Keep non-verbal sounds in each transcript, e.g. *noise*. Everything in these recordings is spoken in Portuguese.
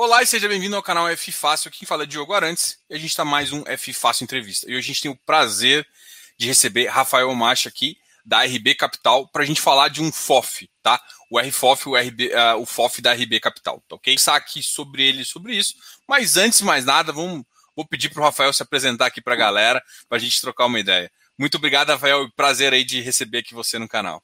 Olá e seja bem-vindo ao canal F Fácil. Quem fala é Diogo Arantes e a gente está mais um F Fácil Entrevista. E hoje a gente tem o prazer de receber Rafael Macha aqui da RB Capital para a gente falar de um FOF, tá? O RFOF, o, RB, uh, o FOF da RB Capital, tá ok? Pensar aqui sobre ele, sobre isso. Mas antes de mais nada, vamos, vou pedir para o Rafael se apresentar aqui para a galera, para a gente trocar uma ideia. Muito obrigado, Rafael. Prazer aí de receber aqui você no canal.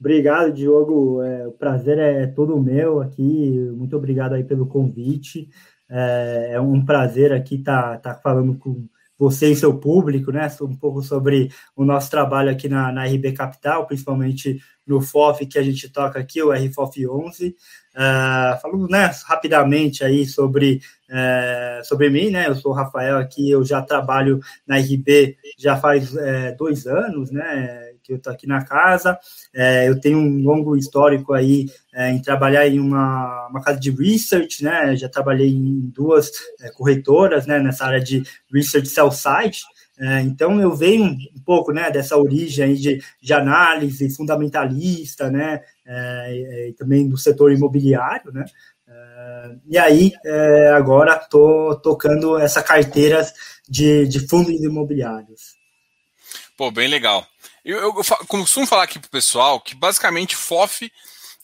Obrigado, Diogo. É, o prazer é todo meu aqui. Muito obrigado aí pelo convite. É, é um prazer aqui estar tá, tá falando com você e seu público, né? Um pouco sobre o nosso trabalho aqui na, na RB Capital, principalmente no FOF que a gente toca aqui, o RFOF 11. Uh, falando né, rapidamente aí sobre, uh, sobre mim, né? Eu sou o Rafael aqui, eu já trabalho na RB já faz uh, dois anos, né? Que eu estou aqui na casa. É, eu tenho um longo histórico aí é, em trabalhar em uma, uma, casa de research, né? Já trabalhei em duas é, corretoras, né? Nessa área de research sell side. É, então eu venho um pouco, né? Dessa origem aí de, de análise fundamentalista, né? É, e também do setor imobiliário, né? É, e aí agora estou tocando essa carteira de, de fundos imobiliários. Pô, bem legal. Eu, eu, eu, costumo falar aqui pro pessoal que basicamente FOF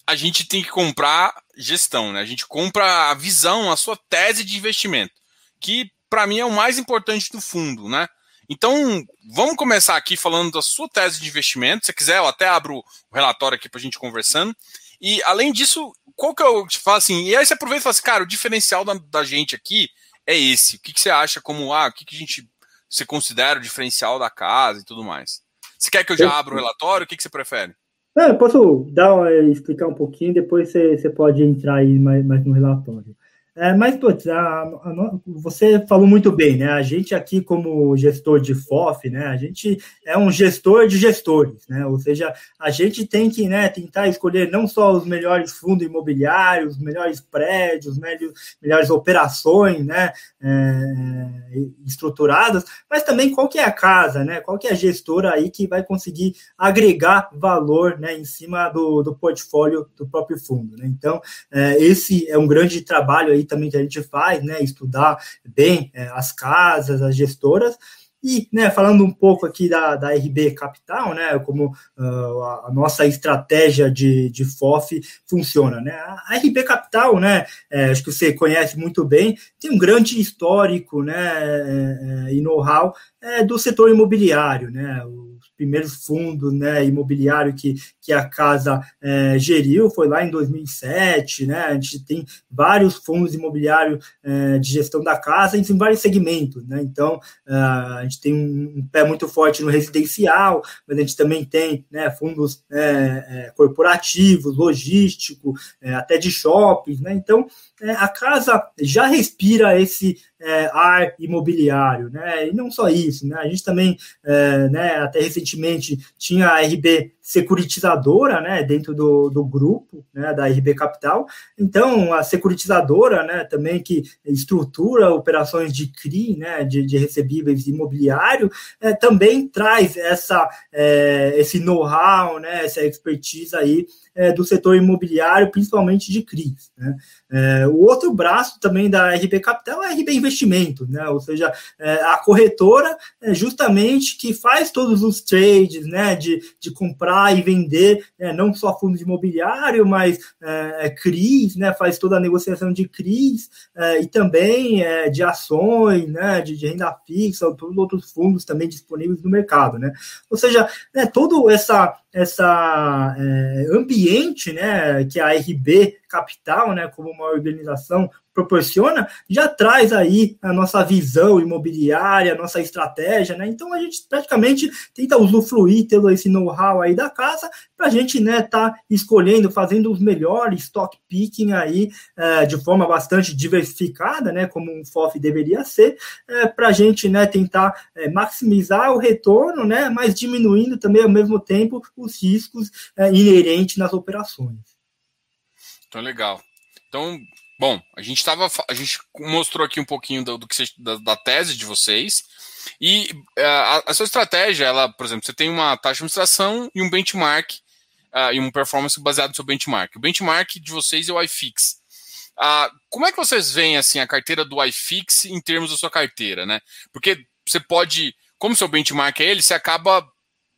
a gente tem que comprar gestão, né? A gente compra a visão, a sua tese de investimento, que para mim é o mais importante do fundo, né? Então, vamos começar aqui falando da sua tese de investimento. Se quiser, eu até abro o relatório aqui para a gente conversando. E, além disso, qual que eu te falo assim? E aí você aproveita e fala assim, cara, o diferencial da, da gente aqui é esse. O que, que você acha como, ah, o que, que a gente, você considera o diferencial da casa e tudo mais? Você quer que eu já abra o relatório? O que, que você prefere? Não, eu posso dar, explicar um pouquinho, depois você, você pode entrar aí mais, mais no relatório. É, mas, putz, a, a, você falou muito bem, né? A gente aqui, como gestor de FOF, né? A gente é um gestor de gestores, né? Ou seja, a gente tem que né, tentar escolher não só os melhores fundos imobiliários, os melhores prédios, melhores, melhores operações, né? É, estruturadas, mas também qual que é a casa, né? Qual que é a gestora aí que vai conseguir agregar valor, né? Em cima do, do portfólio do próprio fundo, né? Então, é, esse é um grande trabalho aí também que a gente faz, né? Estudar bem é, as casas, as gestoras. E, né, falando um pouco aqui da, da RB Capital, né, como uh, a, nossa estratégia de, de FOF funciona, né, a RB Capital, né, é, acho que você conhece muito bem, tem um grande histórico, né, é, é, e know-how é, do setor imobiliário, né, primeiros fundos né, imobiliário que, que a casa é, geriu, foi lá em 2007, né, a gente tem vários fundos imobiliários é, de gestão da casa em vários segmentos, né, então é, a gente tem um pé muito forte no residencial, mas a gente também tem né, fundos é, é, corporativos, logístico, é, até de shoppings, né, então a casa já respira esse é, ar imobiliário, né? E não só isso, né? A gente também, é, né, até recentemente, tinha a RB securitizadora, né, dentro do, do grupo, né, da RB Capital. Então, a securitizadora, né, também que estrutura operações de CRI, né, de, de recebíveis imobiliário, é, também traz essa, é, esse know-how, né, essa expertise aí é, do setor imobiliário, principalmente de CRIs. Né? É, o outro braço também da RB Capital é a RB Investimento, né? ou seja, é, a corretora é justamente que faz todos os trades né, de, de comprar e vender, né, não só fundos imobiliário, mas é, é CRIs, né, faz toda a negociação de CRIs é, e também de ações, né, de, de, renda fixa, todos outros fundos também disponíveis no mercado. Né? Ou seja, né, todo essa essa é, ambiente né, que a RB Capital, né, como uma organização proporciona, já traz aí a nossa visão imobiliária, a nossa estratégia, né? Então a gente praticamente tenta usufruir todo esse know-how aí da casa para a gente, né, tá escolhendo, fazendo os melhores stock picking aí é, de forma bastante diversificada, né? Como um FOF deveria ser, é, para a gente, né, tentar é, maximizar o retorno, né? Mas diminuindo também ao mesmo tempo os riscos é, inerentes nas operações. Então legal. Então Bom, a gente estava, a gente mostrou aqui um pouquinho do, do que da, da, tese de vocês e uh, a, a, sua estratégia, ela, por exemplo, você tem uma taxa de administração e um benchmark uh, e uma performance baseada no seu benchmark. O benchmark de vocês é o iFix. Ah, como é que vocês veem assim a carteira do iFix em termos da sua carteira, né? Porque você pode, como seu benchmark é ele, você acaba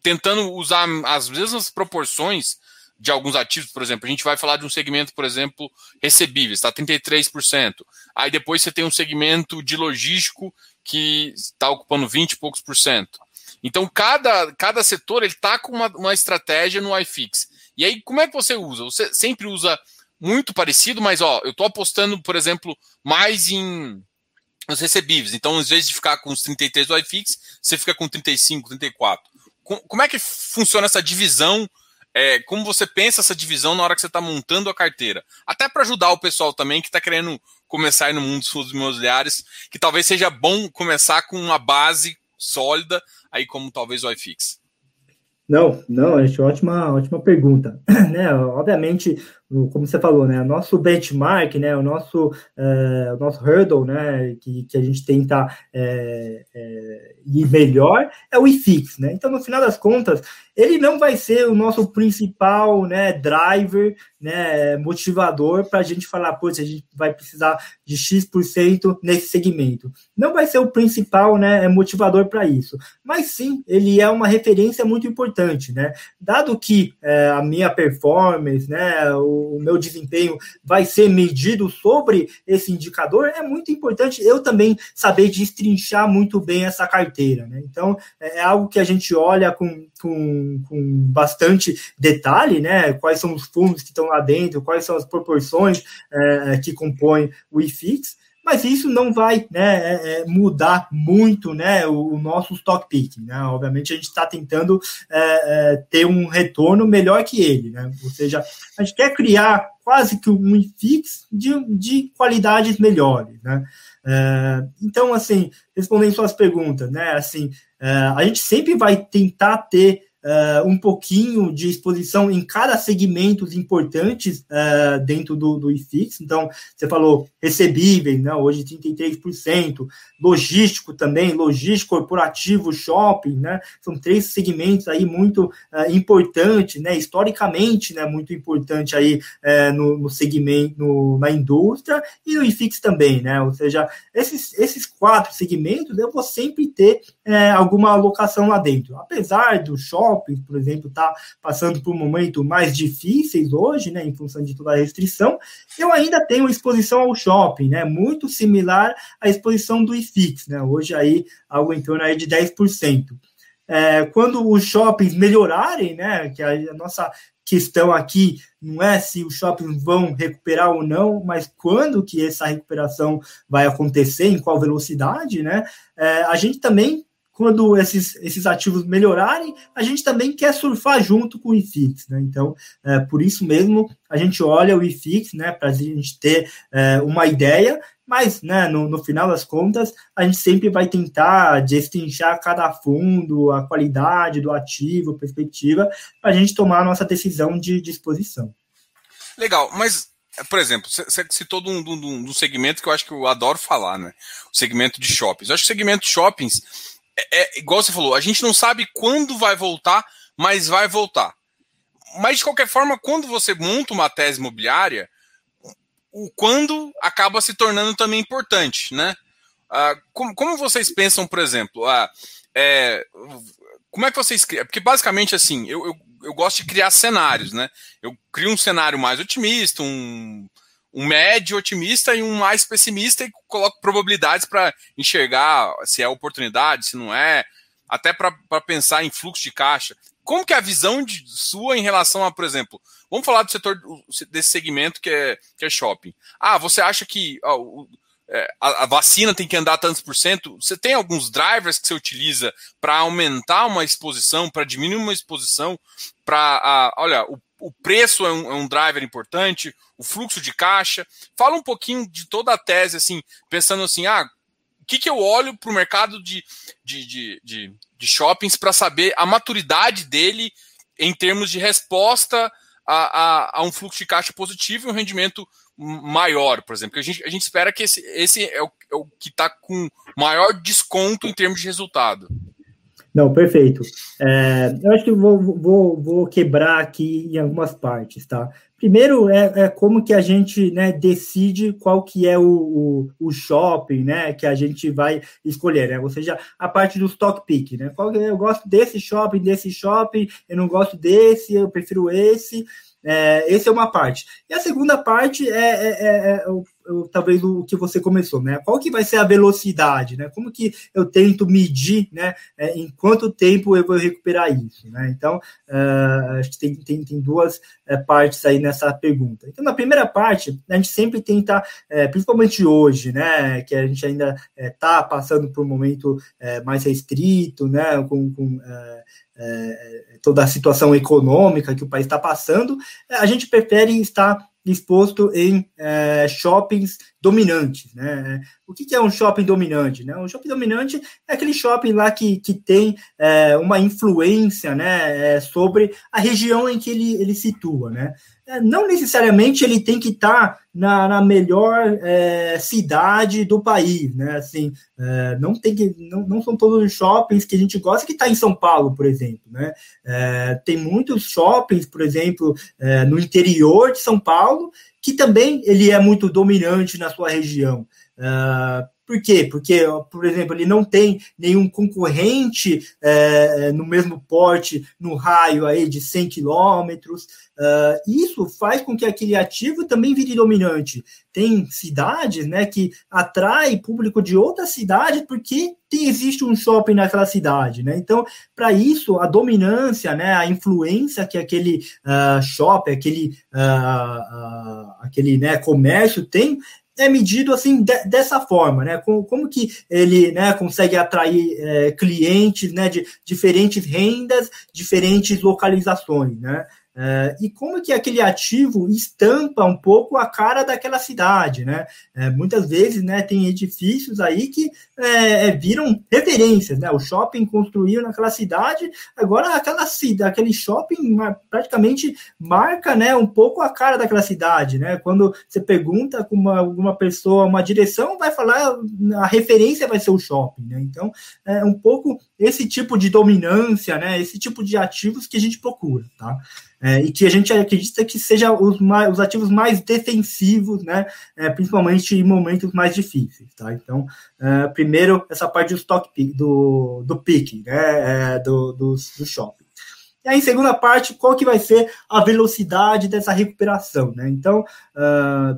tentando usar as mesmas proporções de alguns ativos, por exemplo. A gente vai falar de um segmento, por exemplo, recebíveis, está 33%. Aí depois você tem um segmento de logístico que está ocupando 20 e poucos por cento. Então, cada, cada setor ele está com uma, uma estratégia no iFix. E aí, como é que você usa? Você sempre usa muito parecido, mas ó, eu estou apostando, por exemplo, mais em os recebíveis. Então, às vezes de ficar com os 33 do iFix, você fica com 35, 34. Como é que funciona essa divisão? É, como você pensa essa divisão na hora que você está montando a carteira? Até para ajudar o pessoal também que está querendo começar no mundo dos fundos imobiliários, que talvez seja bom começar com uma base sólida, aí como talvez o iFix. Não, não, acho ótima, ótima pergunta. *clears throat* né, obviamente, como você falou, né, o nosso benchmark, né, o nosso, é, o nosso hurdle, né, que, que a gente tenta é, é, ir melhor é o IFIX, né. Então, no final das contas, ele não vai ser o nosso principal, né, driver, né, motivador para a gente falar, pô, a gente vai precisar de X% nesse segmento. Não vai ser o principal, né, motivador para isso. Mas sim, ele é uma referência muito importante, né. Dado que é, a minha performance, né, o o meu desempenho vai ser medido sobre esse indicador, é muito importante eu também saber destrinchar muito bem essa carteira. Né? Então, é, é algo que a gente olha com, com, com bastante detalhe, né? Quais são os fundos que estão lá dentro, quais são as proporções é, que compõem o IFIX mas isso não vai né, é, é, mudar muito né, o, o, nosso stock picking. Né? Obviamente, a gente está tentando é, é, ter um retorno melhor que ele. Né? Ou seja, a gente quer criar quase que um IFIX de, de qualidades melhores. Né? É, então, assim, respondendo suas perguntas, né, assim, é, a gente sempre vai tentar ter uh, um pouquinho de exposição em cada segmentos importantes uh, dentro do, do IFIX. Então, você falou recebíveis, né, hoje 33%, logístico também, logístico corporativo, shopping, né, são três segmentos aí muito uh, importantes, né, historicamente, né, muito importante aí no, no, segmento, no, na indústria e no IFIX também, né, ou seja, esses, esses quatro segmentos eu vou sempre ter alguma alocação lá dentro, apesar do shopping shoppings, por exemplo, está passando por um momento mais difíceis hoje, né, em função de toda a restrição, eu ainda tenho exposição ao shopping, né, muito similar à exposição do IFIX, né, hoje aí algo em torno aí de 10%. É, quando os shoppings melhorarem, né, que a, nossa questão aqui não é se os shoppings vão recuperar ou não, mas quando que essa recuperação vai acontecer, em qual velocidade, né? É, a gente também quando esses, esses ativos melhorarem, a gente também quer surfar junto com o IFIX, né? Então, é, por isso mesmo, a gente olha o IFIX, né, para a gente ter é, uma ideia, mas, né, no, no, final das contas, a gente sempre vai tentar destrinchar cada fundo, a qualidade do ativo, a perspectiva, para a gente tomar a nossa decisão de disposição. Legal, mas por exemplo, você citou de um, um, segmento que eu acho que eu adoro falar, né? O segmento de shoppings. Eu acho que o segmento de shoppings é, é, igual você falou, a gente não sabe quando vai voltar, mas vai voltar. Mas de qualquer forma, quando você monta uma tese imobiliária, o quando acaba se tornando também importante, né? Ah, como, como, vocês pensam, por exemplo, ah, é, como é que vocês criam? Porque basicamente assim, eu, eu, eu gosto de criar cenários, né? Eu crio um cenário mais otimista, um, um médio otimista e um mais pessimista e coloco probabilidades para enxergar se é oportunidade, se não é, até para pensar em fluxo de caixa. Como que é a visão de, sua em relação a, por exemplo, vamos falar do setor desse segmento que é, que é shopping. Ah, você acha que é, a, a, vacina tem que andar tantos por cento? Você tem alguns drivers que você utiliza para aumentar uma exposição, para diminuir uma exposição, para, olha, o o preço é um, é um, driver importante, o fluxo de caixa. Fala um pouquinho de toda a tese, assim, pensando assim, ah, o que, que eu olho para o mercado de, de, de, de, de shoppings para saber a maturidade dele em termos de resposta a, a, a, um fluxo de caixa positivo e um rendimento maior, por exemplo. a gente, a gente espera que esse, esse é o, é o que está com maior desconto em termos de resultado. Não, perfeito. É, eu acho que vou, vou, vou quebrar aqui em algumas partes, tá? Primeiro é, é, como que a gente né, decide qual que é o, o, o, shopping né, que a gente vai escolher, né? Ou seja, a parte do stock pick, né? Qual, eu gosto desse shopping, desse shopping, eu não gosto desse, eu prefiro esse. É, essa é uma parte. E a segunda parte é, é, é, é talvez o que você começou, né? Qual que vai ser a velocidade, né? Como que eu tento medir, né? É, em quanto tempo eu vou recuperar isso, né? Então, uh, acho que tem, tem, tem duas é, partes aí nessa pergunta. Então, na primeira parte, a gente sempre tenta, é, principalmente hoje, né? Que a gente ainda está passando por um momento mais restrito, né? Com, com é, toda a situação econômica que o país está passando, a gente prefere estar exposto em é, shoppings dominantes. Né? O que, que, é um shopping dominante? Né? Um shopping dominante é aquele shopping lá que, que tem é, uma influência né, é, sobre a região em que ele, ele situa. Né? É, não necessariamente ele tem que estar tá na, na, melhor é, cidade do país, né? Assim, é, não tem que, não, não, são todos os shoppings que a gente gosta que está em São Paulo, por exemplo, né? É, tem muitos shoppings, por exemplo, é, no interior de São Paulo, que também ele é muito dominante na sua região. Uh, por quê? Porque, por exemplo, ele não tem nenhum concorrente é, no mesmo porte no raio aí de 100 quilômetros. Uh, isso faz com que aquele ativo também vire dominante. Tem cidades né, que atrai público de outra cidade porque tem, existe um shopping naquela cidade. Né? Então, para isso, a dominância, né, a influência que aquele uh, shopping, aquele, uh, aquele né, comércio tem, é medido assim de, dessa forma, né? Como, como que ele né, consegue atrair é, clientes né, de diferentes rendas, diferentes localizações, né? É, e como que aquele ativo estampa um pouco a cara daquela cidade, né? É, muitas vezes, né, tem edifícios aí que é, viram referências, né? O shopping construído naquela cidade, agora aquela cidade, aquele shopping praticamente marca, né, um pouco a cara daquela cidade, né? Quando você pergunta com uma, alguma pessoa uma direção, vai falar a referência vai ser o shopping, né? Então, é um pouco esse tipo de dominância, né? Esse tipo de ativos que a gente procura, tá? É, e que a gente acredita que seja os, mais, os ativos mais defensivos, né, é, principalmente em momentos mais difíceis. Tá? Então, é, primeiro, essa parte do stock pick, do, do pick, né, é, do, do, do shopping. E aí, segunda parte, qual que vai ser a velocidade dessa recuperação? Né? Então, uh,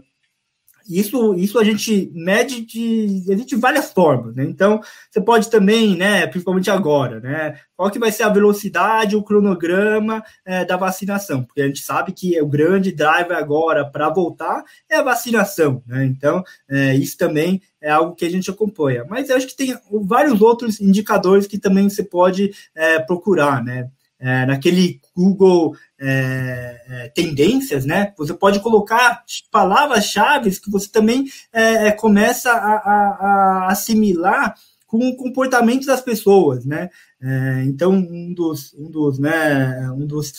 isso, isso a gente mede de, de várias formas, né? Então, você pode também, né, principalmente agora, né, qual que vai ser a velocidade, o cronograma é, da vacinação, porque a gente sabe que o grande driver agora para voltar é a vacinação, né? Então, é, isso também é algo que a gente acompanha. Mas eu acho que tem vários outros indicadores que também você pode é, procurar, né? É, naquele Google é, é, tendências, né? Você pode colocar palavras-chave que você também é, é, começa a, a, a, assimilar com o comportamento das pessoas, né? Então um dos, um dos, né, um dos,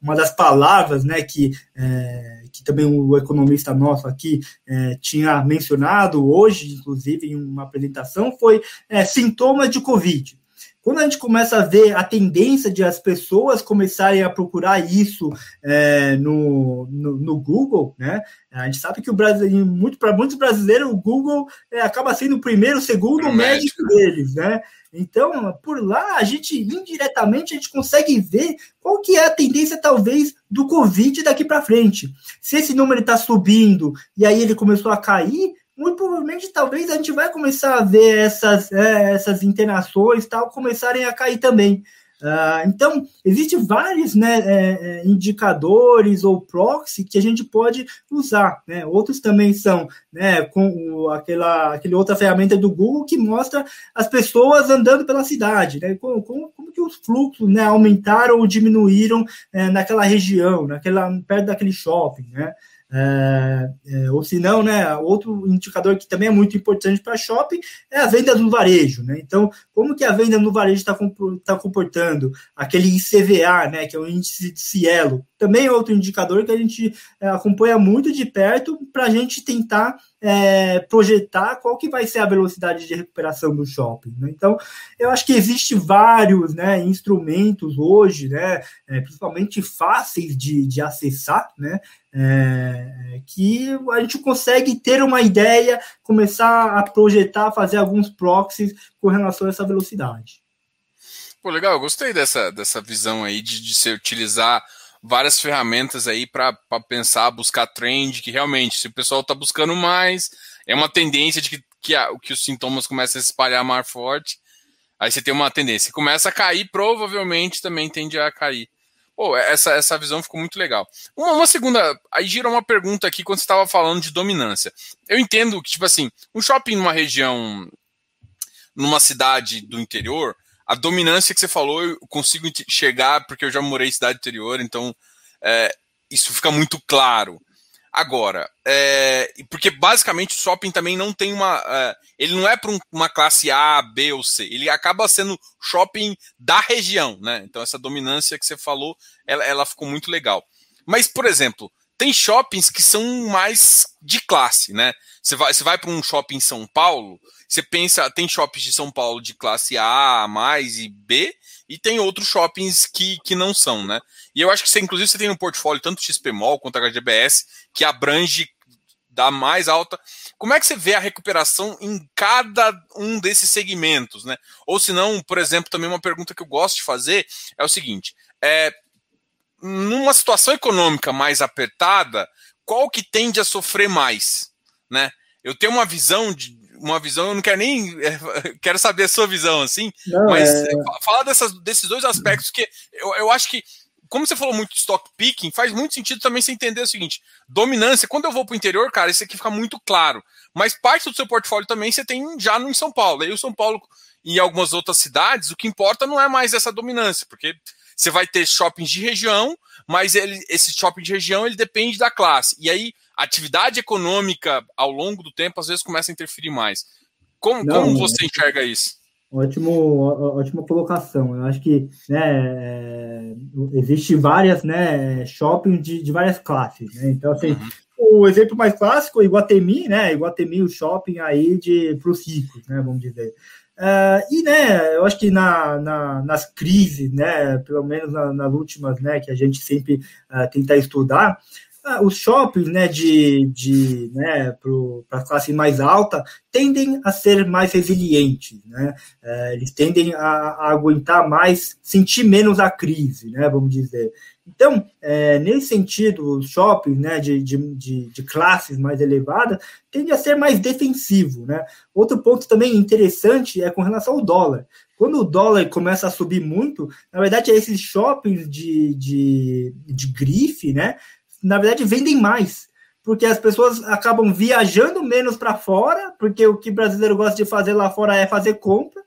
uma das palavras, né, que que também o economista nosso aqui tinha mencionado hoje, inclusive em uma apresentação, foi sintomas de Covid. Quando a gente começa a ver a tendência de as pessoas começarem a procurar isso é, no, no, no, Google, né? A gente sabe que o Brasil, muito para muitos brasileiros, o Google é, acaba sendo o primeiro, o segundo médico deles, né? Então, por lá, a gente indiretamente a gente consegue ver qual que é a tendência, talvez, do Covid daqui para frente. Se esse número está subindo e aí ele começou a cair, muito provavelmente talvez a gente vai começar a ver essas, é, essas internações tal começarem a cair também. Uh, então, existem vários né, é, é, indicadores ou proxy que a gente pode usar. Né? Outros também são né, com o, aquela, aquele outra ferramenta do Google que mostra as pessoas andando pela cidade, né? como, como, como que os fluxos né, aumentaram ou diminuíram é, naquela região, naquela, perto daquele shopping. Né? É, é, ou se não, né, outro indicador que também é muito importante para shopping é a venda no varejo, né? Então, como que a venda no varejo está tá comportando aquele ICVA, né, que é o índice de Cielo, também é outro indicador que a gente é, acompanha muito de perto para a gente tentar é, projetar qual que vai ser a velocidade de recuperação do shopping. Né? Então, eu acho que existe vários né, instrumentos hoje, né, é, principalmente fáceis de, de acessar, né, é, que a gente consegue ter uma ideia, começar a projetar, fazer alguns proxies com relação a essa velocidade. Pô, legal, eu gostei dessa, dessa visão aí de, de se utilizar várias ferramentas aí para pensar, buscar trend, que realmente, se o pessoal está buscando mais, é uma tendência de que, que, a, que os sintomas começam a se espalhar mais forte, aí você tem uma tendência. Começa a cair, provavelmente também tende a cair. Pô, essa, essa visão ficou muito legal. Uma, uma segunda, aí gira uma pergunta aqui quando você estava falando de dominância. Eu entendo que, tipo assim, um shopping numa região, numa cidade do interior, a dominância que você falou, eu consigo chegar, porque eu já morei em cidade interior, então é, isso fica muito claro. Agora, é, porque basicamente o shopping também não tem uma. É, ele não é para um, uma classe A, B ou C. Ele acaba sendo shopping da região, né? Então essa dominância que você falou, ela, ela ficou muito legal. Mas, por exemplo, tem shoppings que são mais de classe, né? Você vai, você vai para um shopping em São Paulo, você pensa, tem shoppings de São Paulo de classe A, mais e B, e tem outros shoppings que, que não são, né? E eu acho que você, inclusive, você tem no portfólio tanto XPMOL quanto HGBS, que abrange da mais alta. Como é que você vê a recuperação em cada um desses segmentos, né? Ou se não, por exemplo, também uma pergunta que eu gosto de fazer é o seguinte: é, numa situação econômica mais apertada, qual que tende a sofrer mais, né? Eu tenho uma visão de, uma visão, eu não quero nem. É, *laughs* quero saber a sua visão, assim, não, mas é... falar dessas, desses dois aspectos, que eu, eu acho que, como você falou muito de stock picking, faz muito sentido também você entender o seguinte: dominância, quando eu vou para o interior, cara, isso aqui fica muito claro. Mas parte do seu portfólio também você tem já no em São Paulo. Aí o São Paulo e algumas outras cidades, o que importa não é mais essa dominância, porque você vai ter shoppings de região, mas ele, esse shopping de região ele depende da classe. E aí a atividade econômica ao longo do tempo às vezes começa a interferir mais. Como, Não, como você enxerga isso? Ótimo, ótima colocação. Eu acho que né, é, existe várias né, shoppings de, de várias classes. Né? Então, assim, uhum. o exemplo mais clássico, Iguatemi, né? Iguatemi, o shopping aí de para os ricos, né? Vamos dizer. Uh, e, né, eu acho que na, na, nas crises, né, pelo menos na, nas últimas, né, que a gente sempre uh, tenta estudar, os shoppings, né, de, de né, para a classe mais alta tendem a ser mais resilientes, né, eles tendem a, a, aguentar mais, sentir menos a crise, né, vamos dizer. Então, é, nesse sentido, os shoppings né, de, de, de, classes mais elevadas tende a ser mais defensivo. Né? Outro ponto também interessante é com relação ao dólar. Quando o dólar começa a subir muito, na verdade, esses shoppings de, de, de grife, né, na verdade, vendem mais. Porque as pessoas acabam viajando menos para fora, porque o que brasileiro gosta de fazer lá fora é fazer compra,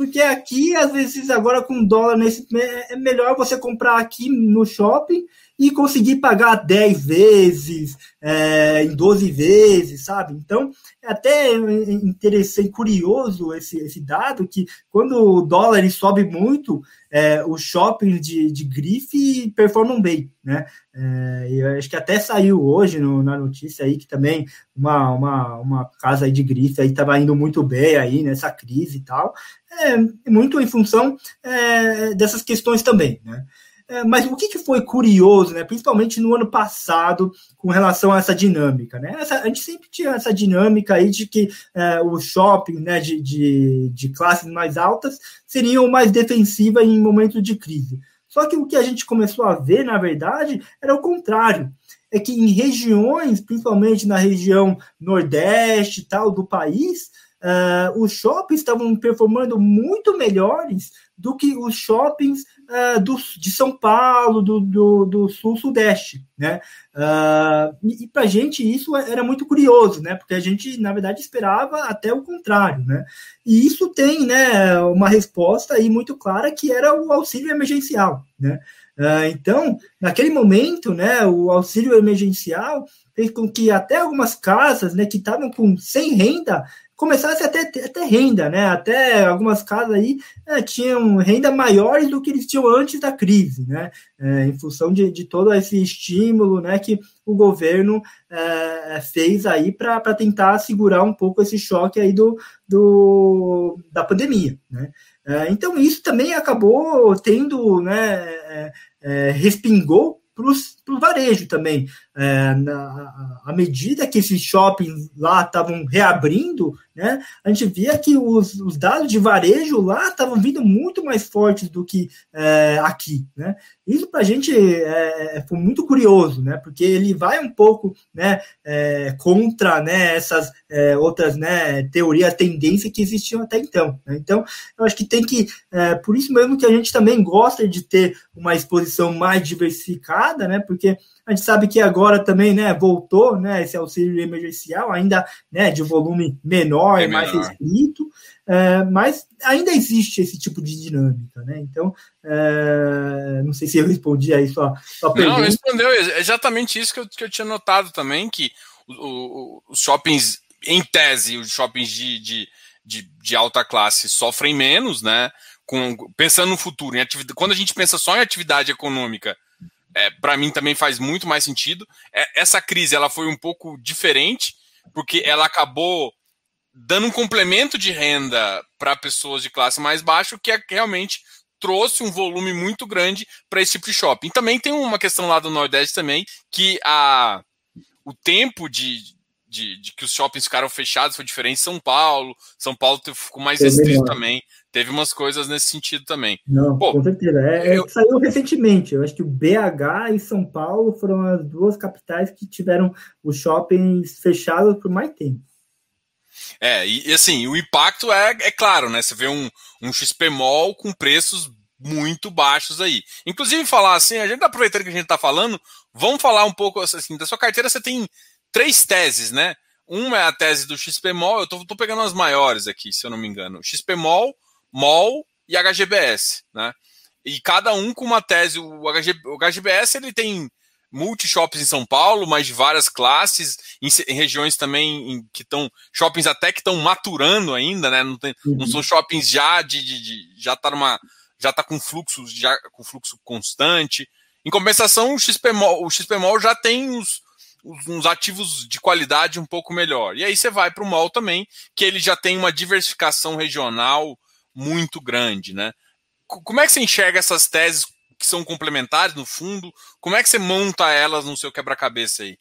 porque aqui, às vezes, agora com dólar nesse é melhor você comprar aqui no shopping e conseguir pagar 10 vezes, é, em 12 vezes, sabe? Então, é até interessante, curioso esse, esse dado, que quando o dólar sobe muito, é, os shoppings de, de grife performam bem, né? É, eu acho que até saiu hoje no, na notícia aí que também uma, uma, uma casa aí de grife aí estava indo muito bem aí nessa crise e tal, é, muito em função é, dessas questões também, né? É, mas o que, que, foi curioso, né, principalmente no ano passado, com relação a essa dinâmica? Né? Essa, a gente sempre tinha essa dinâmica aí de que é, o shopping né, de, de, de, classes mais altas seriam mais defensivas em momentos de crise. Só que o que a gente começou a ver, na verdade, era o contrário. É que em regiões, principalmente na região nordeste tal do país, uh, os shoppings estavam performando muito melhores do que os shoppings uh, do, de São Paulo, do, do, do sul-sudeste, né? Uh, e, e para a gente isso era muito curioso, né? Porque a gente, na verdade, esperava até o contrário, né? E isso tem, né, uma resposta aí muito clara que era o auxílio emergencial, né? Então, naquele momento, né, o auxílio emergencial fez com que até algumas casas, né, que estavam com sem renda, começasse a ter, até renda, né? Até algumas casas aí é, tinham renda maiores do que eles tinham antes da crise, né? É, em função de, de, todo esse estímulo, né? Que o governo é, fez aí para tentar segurar um pouco esse choque aí do, do da pandemia, né? Então isso também acabou tendo, né? É, é, respingou para o varejo também. É, na, à medida que esses shoppings lá estavam reabrindo, né, a gente via que os, os dados de varejo lá estavam vindo muito mais fortes do que é, aqui. Né? Isso para a gente é, é, foi muito curioso, né, porque ele vai um pouco né, é, contra né, essas é, outras né, teorias, tendências que existiam até então. Né? Então, eu acho que tem que, por isso mesmo que a gente também gosta de ter uma exposição mais diversificada, né, porque a gente sabe que agora também, né, voltou, né, esse auxílio emergencial, ainda, né, de volume menor e é mais restrito, é, mas ainda existe esse tipo de dinâmica, né? Então, é, não sei se eu respondi aí sua, sua pergunta. Não, respondeu. Exatamente isso que eu, que eu tinha notado também, que os shoppings, em tese, os shoppings de, de, de, de alta classe sofrem menos, né? Com, pensando no futuro, em atividade, quando a gente pensa só em atividade econômica, é, para mim também faz muito mais sentido. É, essa crise ela foi um pouco diferente, porque ela acabou dando um complemento de renda para pessoas de classe mais baixa, que é, realmente trouxe um volume muito grande para esse tipo de shopping. Também tem uma questão lá do Nordeste também, que a, o tempo de, de, de que os shoppings ficaram fechados foi diferente em São Paulo. São Paulo ficou mais restrito também teve umas coisas nesse sentido também. Não, Pô, com certeza. É, é eu... Saiu recentemente. Eu acho que o BH e São Paulo foram as duas capitais que tiveram os shoppings fechados por mais tempo. É, e, assim, o impacto é, é claro, né? Você vê um, um XP Mall com preços muito baixos aí. Inclusive, falar assim, a gente tá aproveitando que a gente está falando, vamos falar um pouco assim, da sua carteira você tem três teses, né? Uma é a tese do XP Mall, eu tô, tô pegando as maiores aqui, se eu não me engano. XP Mall, MOL e HGBS, né? E cada um com uma tese. O, HG, o HGBS ele tem multi-shoppings em São Paulo, mas de várias classes, em, em regiões também em, que estão. Shoppings até que estão maturando ainda, né? Não, tem, uhum. não são shoppings já de, de, de, já tá numa. Já tá com fluxo, já com fluxo constante. Em compensação, o XPMOL, o XPMOL já tem os, uns ativos de qualidade um pouco melhor. E aí você vai para o mall também, que ele já tem uma diversificação regional muito grande, né? Como é que você enxerga essas teses que são complementares no fundo? Como é que você monta elas no seu quebra-cabeça aí?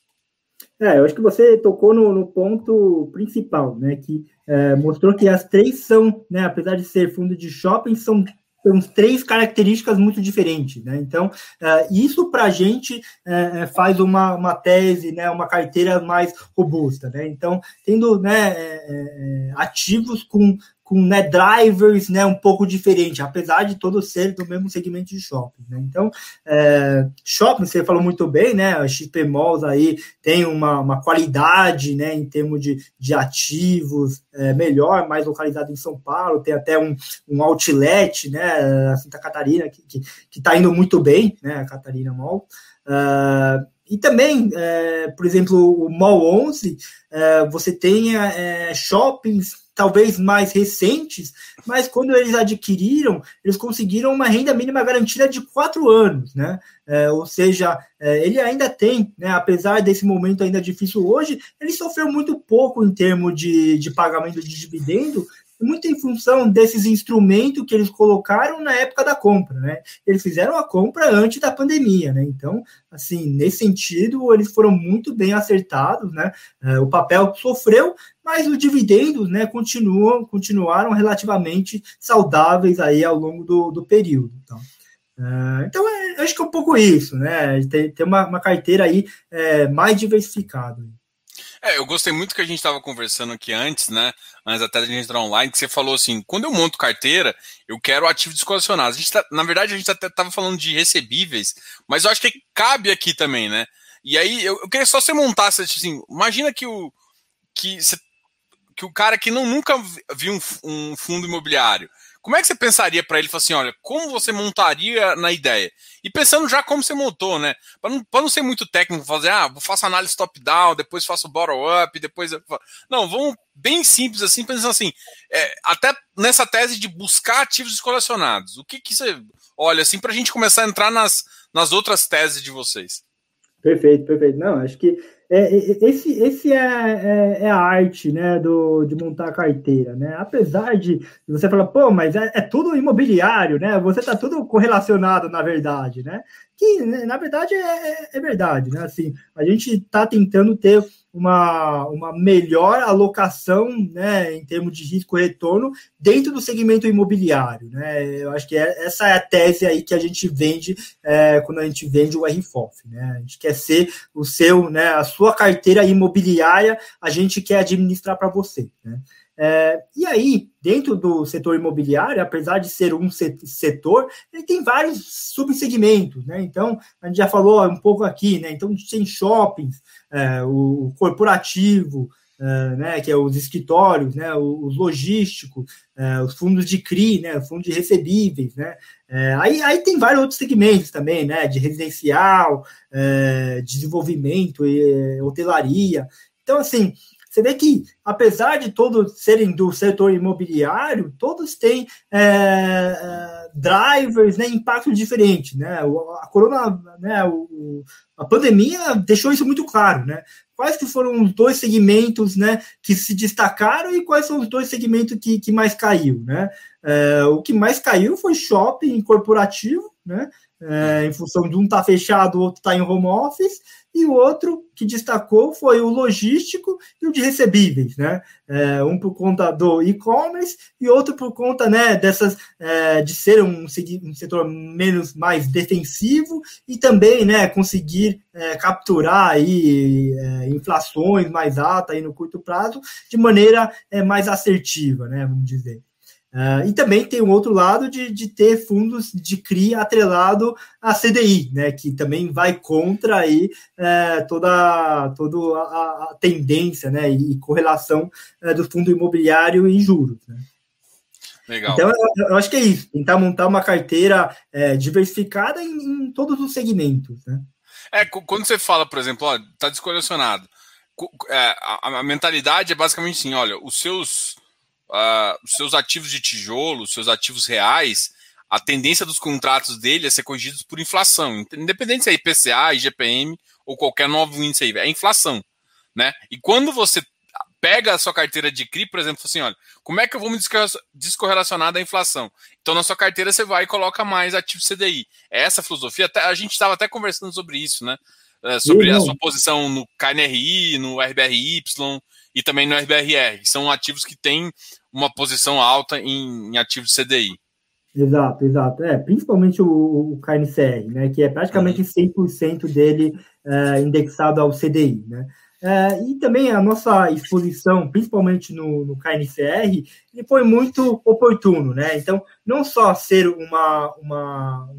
É, eu acho que você tocou no, no ponto principal, né? Que é, mostrou que as três são, né, apesar de ser fundo de shopping, são temos três características muito diferentes, né? Então, uh, isso para a gente uh, faz uma, uma tese, né, uma carteira mais robusta, né? Então, tendo né, ativos com com né, drivers né, um pouco diferentes, apesar de todos serem do mesmo segmento de shopping. Né? Então, é, shopping, você falou muito bem, né? A XP Malls aí tem uma, uma qualidade né, em termos de, de ativos é, melhor, mais localizado em São Paulo, tem até um, um outlet, né? A Santa Catarina, que está que, que tá indo muito bem, né? A Catarina Mall. Uh, e também, é, por exemplo, o Mall 11, é, você tem é, shoppings talvez mais recentes, mas quando eles adquiriram, eles conseguiram uma renda mínima garantida de quatro anos, né? É, ou seja, é, ele ainda tem, né, apesar desse momento ainda difícil hoje, ele sofreu muito pouco em termos de, de pagamento de dividendo, muito em função desses instrumentos que eles colocaram na época da compra, né? Eles fizeram a compra antes da pandemia, né? Então, assim, nesse sentido, eles foram muito bem acertados, né? É, o papel sofreu, mas os dividendos, né, continuam, continuaram relativamente saudáveis aí ao longo do, do período. Então, é, então é, acho que é um pouco isso, né? Ter, ter uma, uma carteira aí é, mais diversificada. É, eu gostei muito que a gente estava conversando aqui antes, né? Antes até da gente entrar online, que você falou assim: quando eu monto carteira, eu quero ativos descolecionados. A gente tá, na verdade, a gente até estava falando de recebíveis, mas eu acho que cabe aqui também, né? E aí, eu, eu queria só você montasse assim: imagina que o, que, você, que o cara que não, nunca viu um, um fundo imobiliário como é que você pensaria para ele? Falar assim, olha, como você montaria na ideia? E pensando já como você montou, né? Para não, não ser muito técnico, fazer, ah, faço análise top-down, depois faço bottom-up, depois. Não, vamos bem simples assim, pensando assim, é, até nessa tese de buscar ativos colecionados. O que, que você olha assim para a gente começar a entrar nas, nas outras teses de vocês? Perfeito, perfeito. Não, acho que é, é, é, esse, esse é, é, é, a arte né, do, de montar carteira. Né? Apesar de você falar, pô, mas é, é tudo imobiliário, né? Você está tudo correlacionado, na verdade, né? Que, né, na verdade, é, é verdade, né? Assim, a gente está tentando ter uma, uma melhor alocação né, em termos de risco-retorno dentro do segmento imobiliário. Né? Eu acho que é, essa é a tese aí que a gente vende é, quando a gente vende o RFOF. Né? A gente quer ser o seu, né, a sua carteira imobiliária, a gente quer administrar para você. Né? É, e aí, dentro do setor imobiliário, apesar de ser um setor, ele tem vários subsegmentos, né? Então, a gente já falou um pouco aqui, né? Então, tem shoppings, é, o corporativo, é, né, que é os escritórios, né, os logísticos, é, os fundos de CRI, né, fundos de recebíveis, né, é, aí, aí tem vários outros segmentos também, né, de residencial, é, desenvolvimento, hotelaria. Então, assim, você vê que, apesar de todos serem do setor imobiliário, todos têm é, é, drivers, né, impactos diferentes. Né? A corona, né, o, a pandemia deixou isso muito claro. Né? Quais que foram os dois segmentos né, que se destacaram e quais são os dois segmentos que, que mais caiu? Né? É, o que mais caiu foi shopping corporativo, né? É, em função de um estar tá fechado, o outro está em home office, e o outro que destacou foi o logístico e o de recebíveis, né? É, um por conta do e-commerce e outro por conta, né, dessas é, de ser um, um, setor menos mais defensivo e também, né, conseguir é, capturar aí é, inflações mais altas aí no curto prazo de maneira é, mais assertiva, né, vamos dizer. Uh, e também tem um outro lado de, de ter fundos de CRI atrelado à CDI, né, que também vai contra aí, uh, toda, toda a, a, tendência né, e correlação uh, do fundo imobiliário em juros. Né. Legal. Então, eu, eu, acho que é isso, tentar montar uma carteira é, diversificada em, em, todos os segmentos. Né. É, quando você fala, por exemplo, está descolecionado, é, a, a mentalidade é basicamente assim, olha, os seus uh, seus ativos de tijolo, seus ativos reais, a tendência dos contratos dele é ser corrigidos por inflação, independente se é IPCA, IGPM ou qualquer novo índice aí, é inflação, né? E quando você pega a sua carteira de CRI, por exemplo, assim, olha, como é que eu vou me descorrelacionar da inflação? Então, na sua carteira, você vai e coloca mais ativo CDI. É essa filosofia, até, a gente estava até conversando sobre isso, né? É, sobre a sua posição no KNRI, no RBRY e também no RBRR. São ativos que têm uma posição alta em, em ativos CDI. Exato, exato. É, principalmente o, o KNCR, né, que é praticamente 100% uhum. dele é, indexado ao CDI. Né? É, e também a nossa exposição, principalmente no, no KNCR, ele foi muito oportuno, né? Então, não só ser uma, uma,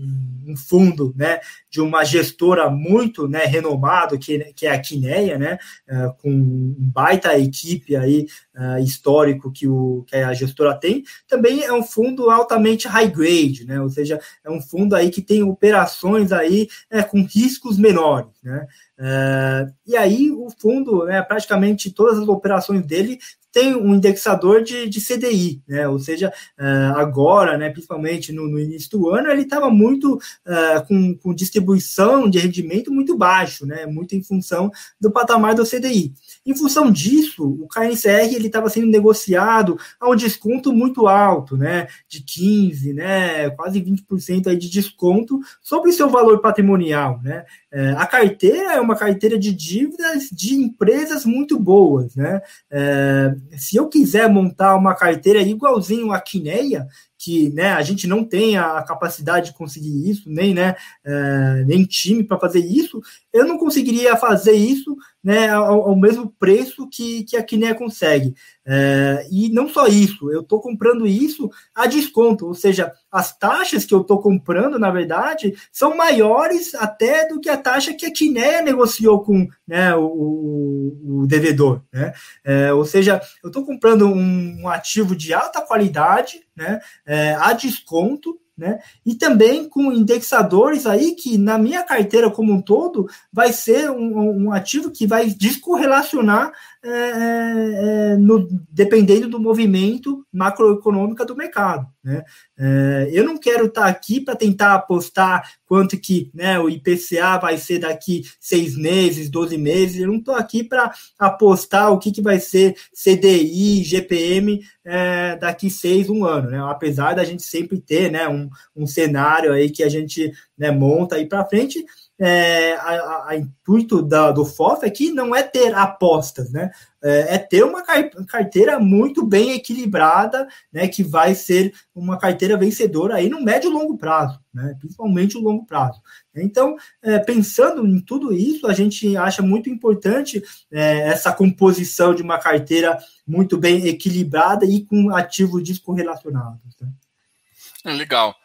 um fundo né, de uma gestora muito né, renomado, que, que é a Quineia, né? É, com um baita equipe aí, é, histórico que, o, que a gestora tem, também é um fundo altamente high grade, né? Ou seja, é um fundo aí que tem operações aí é, com riscos menores, né? É, e aí o fundo, né, praticamente todas as operações dele tem um indexador de, de CDI, né? Ou seja, uh, agora, né, principalmente no, no, início do ano, ele estava muito uh, com, com, distribuição de rendimento muito baixo, né? Muito em função do patamar do CDI. Em função disso, o KNCR ele estava sendo negociado a um desconto muito alto, né? De 15, né? Quase 20% aí de desconto sobre o seu valor patrimonial, né? É, a carteira é uma carteira de dívidas de empresas muito boas, né? É, se eu quiser montar uma carteira igualzinho a Quineia, que né, a gente não tem a capacidade de conseguir isso, nem, né, é, nem time para fazer isso, eu não conseguiria fazer isso né, ao, ao mesmo preço que, que a Kinea consegue. É, e não só isso, eu estou comprando isso a desconto, ou seja, as taxas que eu estou comprando, na verdade, são maiores até do que a taxa que a Kinea negociou com né, o, o, devedor. Né? É, ou seja, eu estou comprando um, um, ativo de alta qualidade né, é, a desconto né? E também com indexadores aí que na minha carteira como um todo vai ser um, um ativo que vai descorrelacionar é, é, no, dependendo do movimento macroeconômico do mercado. Né? É, eu não quero estar aqui para tentar apostar quanto que né, o IPCA vai ser daqui seis meses, 12 meses. Eu não estou aqui para apostar o que, que vai ser CDI, GPM é, daqui seis, um ano. Né? Apesar da gente sempre ter né, um, um cenário aí que a gente né, monta aí para frente, é, a, a, intuito da, do FOF aqui não é ter apostas, né? É, é, ter uma carteira muito bem equilibrada, né? Que vai ser uma carteira vencedora aí no médio e longo prazo, né? Principalmente o longo prazo. Então, é, pensando em tudo isso, a gente acha muito importante é, essa composição de uma carteira muito bem equilibrada e com ativos descorrelacionados. Né? Legal.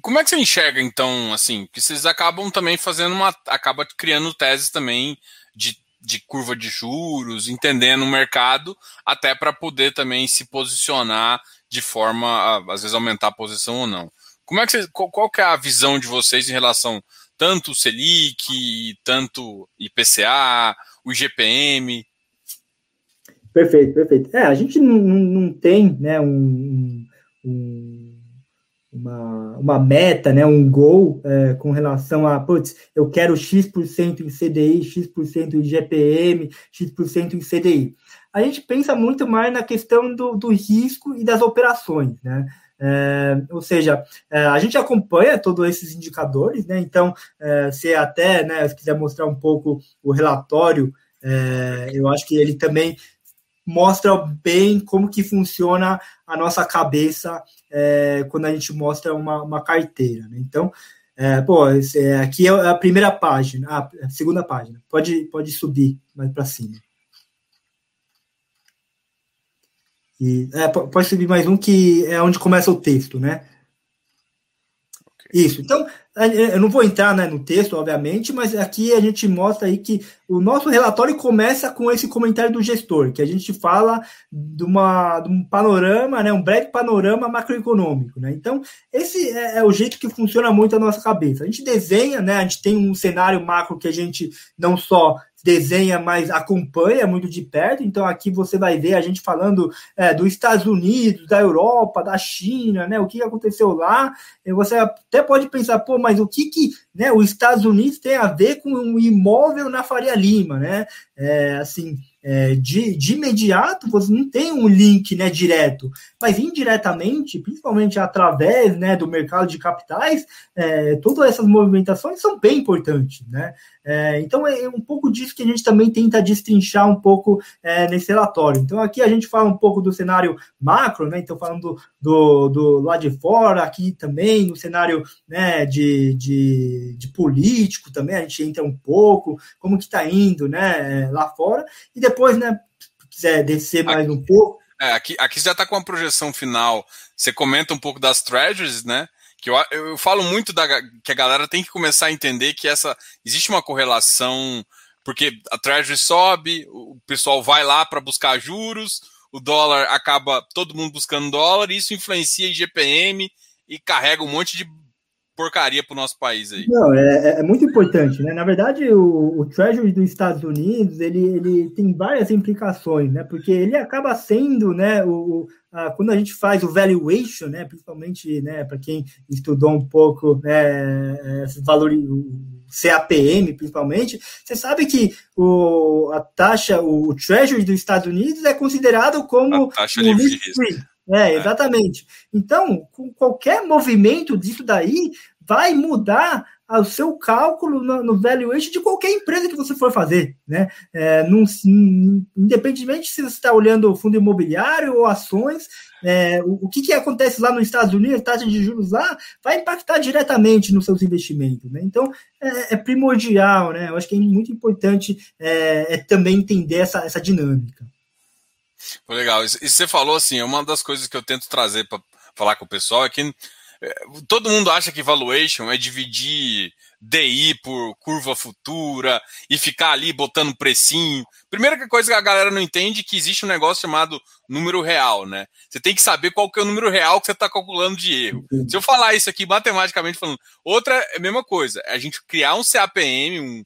Como é que você enxerga, então, assim, que vocês acabam também fazendo uma. acaba criando teses também de, de curva de juros, entendendo o mercado, até para poder também se posicionar de forma a, às vezes, aumentar a posição ou não. Como é que vocês, qual, qual que é a visão de vocês em relação tanto o Selic, tanto IPCA, o IGPM? Perfeito, perfeito. É, a gente não, não, tem né, um, um uma, uma meta, né, um gol é, com relação a, putz, eu quero X% em CDI, X% em GPM, X% em CDI. A gente pensa muito mais na questão do, do risco e das operações, né? É, ou seja, é, a gente acompanha todos esses indicadores, né? Então, é, se até, né, se quiser mostrar um pouco o relatório, é, eu acho que ele também mostra bem como que funciona a nossa cabeça é, quando a gente mostra uma, uma carteira. Né? Então, é, pô, é, aqui é a primeira página, ah, a segunda página. Pode, pode subir mais para cima. E, é, pode subir mais um que é onde começa o texto, né? Isso. Então, eu não vou entrar né, no texto, obviamente, mas aqui a gente mostra aí que o nosso relatório começa com esse comentário do gestor, que a gente fala de, uma, de um panorama, né, um breve panorama macroeconômico. Né? Então, esse é, é, o jeito que funciona muito a nossa cabeça. A gente desenha, né, a gente tem um cenário macro que a gente não só desenha, mas acompanha muito de perto. Então, aqui você vai ver a gente falando é, dos Estados Unidos, da Europa, da China, né? O que aconteceu lá. E você até pode pensar, pô, mas o que, que né, os Estados Unidos tem a ver com um imóvel na Faria Lima, né? É, assim, é, de, de imediato você não tem um link né, direto, mas indiretamente, principalmente através né, do mercado de capitais, é, todas essas movimentações são bem importantes. Né? É, então é um pouco disso que a gente também tenta destrinchar um pouco é, nesse relatório. Então aqui a gente fala um pouco do cenário macro, né? Então falando do, do lado de fora, aqui também no cenário né, de, de, de político também, a gente entra um pouco, como que está indo né, lá fora, e depois, né, se quiser descer mais um pouco. É, aqui, aqui já está com a projeção final. Você comenta um pouco das treasuries, né? que eu, eu falo muito da, que a galera tem que começar a entender que essa existe uma correlação, porque a Treasury sobe, o pessoal vai lá para buscar juros, o dólar acaba todo mundo buscando dólar, e isso influencia em GPM e carrega um monte de porcaria para o nosso país aí. Não, é, é, é, muito importante, né? Na verdade, o, o Treasury dos Estados Unidos ele, ele tem várias implicações, né? Porque ele acaba sendo, né? O, a, quando a gente faz o valuation, né? Principalmente, né? Para quem estudou um pouco, né? Valores, o CAPM, principalmente, você sabe que o, a taxa, o Treasury dos Estados Unidos é considerado como a taxa livre de risco. É, exatamente. Então, com qualquer movimento disso daí, vai mudar o seu cálculo no, no valuation de qualquer empresa que você for fazer, né? É, num, independentemente se você está olhando fundo imobiliário ou ações, é, o, o que, que acontece lá nos Estados Unidos, taxa de juros lá, vai impactar diretamente nos seus investimentos, né? Então, é, é primordial, né? Eu acho que é muito importante é, é também entender essa, essa dinâmica. Legal. E você falou assim, uma das coisas que eu tento trazer para falar com o pessoal é que é, todo mundo acha que valuation é dividir DI por curva futura e ficar ali botando precinho. Primeira coisa que a galera não entende é que existe um negócio chamado número real, né? Você tem que saber qual que é o número real que você está calculando de erro. Se eu falar isso aqui matematicamente falando, outra é a mesma coisa, é a gente criar um CAPM, um,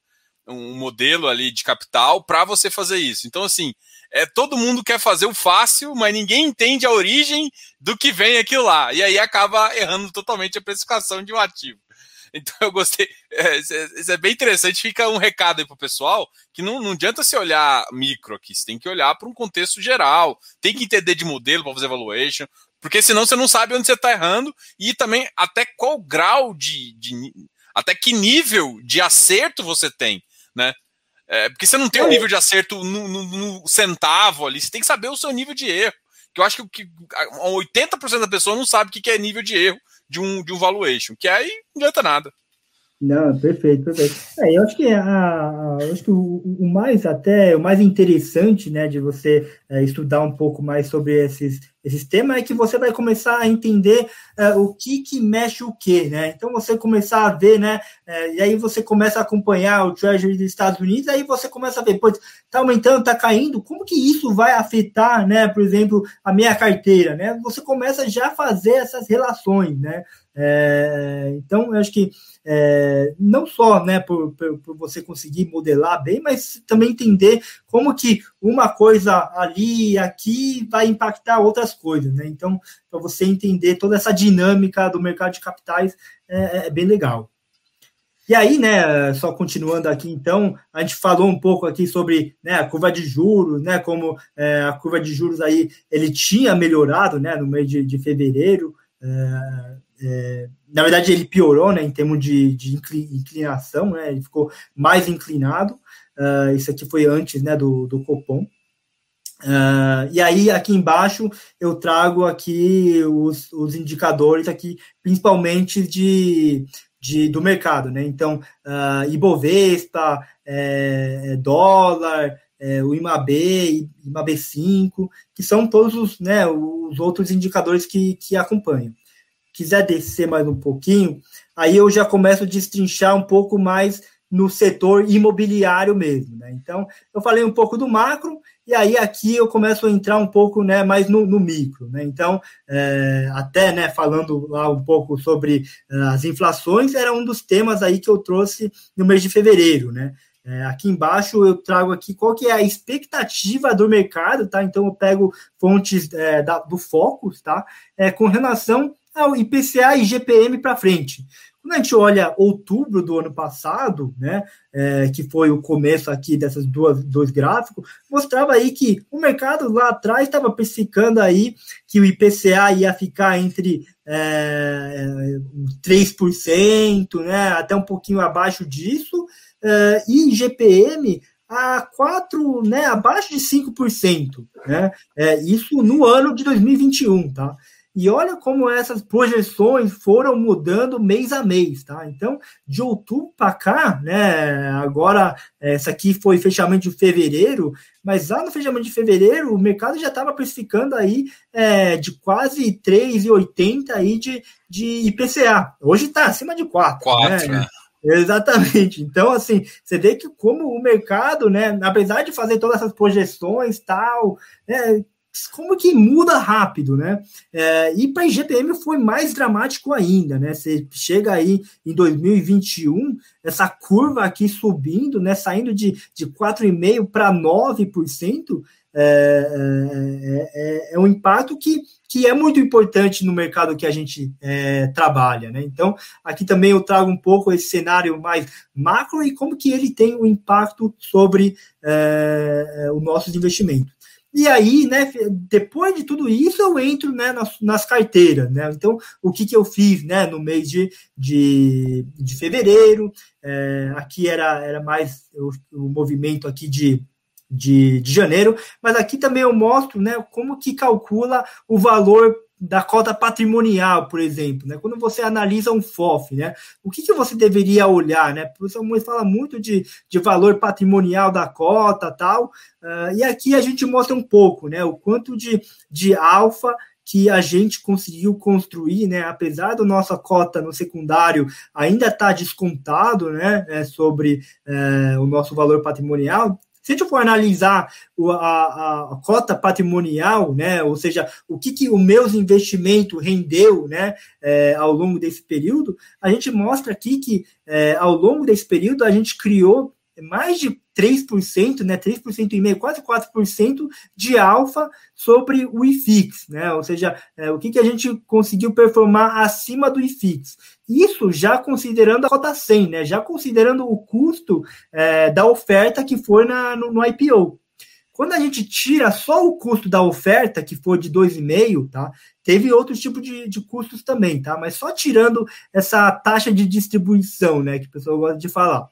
um modelo ali de capital para você fazer isso. Então, assim, é, todo mundo quer fazer o fácil, mas ninguém entende a origem do que vem aquilo lá. E aí acaba errando totalmente a precificação de um ativo. *laughs* Então eu gostei. É, isso é bem interessante. Fica um recado aí pro pessoal que não, não adianta se olhar micro aqui. Você tem que olhar para um contexto geral. Tem que entender de modelo para fazer valuation. Porque senão você não sabe onde você está errando e também até qual grau de, de. até que nível de acerto você tem. Né? É, porque você não tem um é. nível de acerto no, no, no, centavo ali, você tem que saber o seu nível de erro. Que eu acho que, que 80% da pessoa não sabe o que é nível de erro de um, de um valuation, que aí não adianta nada. Não, perfeito, perfeito. É, eu acho que, a, eu acho que o, o, mais até o mais interessante, né, de você é, estudar um pouco mais sobre esses, esses temas é que você vai começar a entender é, o que que mexe o que, né? Então você começar a ver, né, é, e aí você começa a acompanhar o Treasury dos Estados Unidos, aí você começa a ver, pô, tá aumentando, tá caindo, como que isso vai afetar, né, por exemplo, a minha carteira, né? Você começa já a fazer essas relações, né? É, então, eu acho que é, não só né, por, por, por, você conseguir modelar bem, mas também entender como que uma coisa ali e aqui vai impactar outras coisas. Né? Então, para você entender toda essa dinâmica do mercado de capitais, é, é, bem legal. E aí, né, só continuando aqui, então, a gente falou um pouco aqui sobre né, a curva de juros, né, como é, a curva de juros aí, ele tinha melhorado, né, no mês de, de fevereiro, é, é, na verdade, ele piorou né, em termos de, de inclinação, né, ele ficou mais inclinado. Uh, isso aqui foi antes né, do, do Copom. Uh, e aí, aqui embaixo, eu trago aqui os, os indicadores aqui, principalmente de, de, do mercado, né? Então, uh, Ibovespa, é, dólar, é, o IMAB, IMAB5, que são todos os, né, os outros indicadores que, que acompanham quiser descer mais um pouquinho, aí eu já começo a destrinchar um pouco mais no setor imobiliário mesmo. Né? Então, eu falei um pouco do macro, e aí aqui eu começo a entrar um pouco né, mais no, no micro. Né? Então, é, até né, falando lá um pouco sobre uh, as inflações, era um dos temas aí que eu trouxe no mês de fevereiro. Né? É, aqui embaixo eu trago aqui qual que é a expectativa do mercado, tá? Então eu pego fontes é, da, do Focus, tá? É, com relação ao IPCA e GPM para frente. Quando a gente olha outubro do ano passado, né, é, que foi o começo aqui dessas duas dois gráficos, mostrava aí que o mercado lá atrás estava precificando aí que o IPCA ia ficar entre é, 3%, né, até um pouquinho abaixo disso, é, e GPM a 4, né, abaixo de 5%, né? É, isso no ano de 2021, tá? E olha como essas projeções foram mudando mês a mês, tá? Então, de outubro para cá, né? Agora, essa aqui foi fechamento de fevereiro, mas lá no fechamento de fevereiro, o mercado já estava precificando aí é, de quase 3,80 aí de, de IPCA. Hoje está acima de 4. 4, né? né? Exatamente. Então, assim, você vê que como o mercado, né, apesar de fazer todas essas projeções tal, né, como que muda rápido, né? É, e para a IGPM foi mais dramático ainda, né? Você chega aí em 2021, essa curva aqui subindo, né? Saindo de, de 4,5% para 9%, é, é, é, é, um impacto que que é muito importante no mercado que a gente é, trabalha. Né? Então, aqui também eu trago um pouco esse cenário mais macro e como que ele tem um impacto sobre é, os nossos investimentos. E aí, né, depois de tudo isso, eu entro né, nas, nas carteiras. Né? Então, o que, que eu fiz né, no mês de, de, de fevereiro? É, aqui era, era mais o, o movimento aqui de de, de janeiro, mas aqui também eu mostro né, como que calcula o valor da cota patrimonial, por exemplo, né? Quando você analisa um FOF, né? O que, que você deveria olhar, né? O professor fala muito de, de valor patrimonial da cota, tal, uh, e aqui a gente mostra um pouco, né? O quanto de, de alfa que a gente conseguiu construir, né? Apesar da nossa cota no secundário ainda estar tá descontado, né? É, sobre é, o nosso valor patrimonial, se a gente for analisar a, a, a, cota patrimonial, né, ou seja, o que, que o meus investimento rendeu né, é, ao longo desse período, a gente mostra aqui que é, ao longo desse período a gente criou mais de 3%, né, 3% e meio, quase 4% de alfa sobre o IFIX, né? Ou seja, é, o que, que a gente conseguiu performar acima do IFIX. Isso já considerando a cota 100, né? Já considerando o custo é, da oferta que for na, no, no IPO. Quando a gente tira só o custo da oferta, que for de 2,5, tá? Teve outros tipos de, de custos também, tá? Mas só tirando essa taxa de distribuição, né? Que o pessoal gosta de falar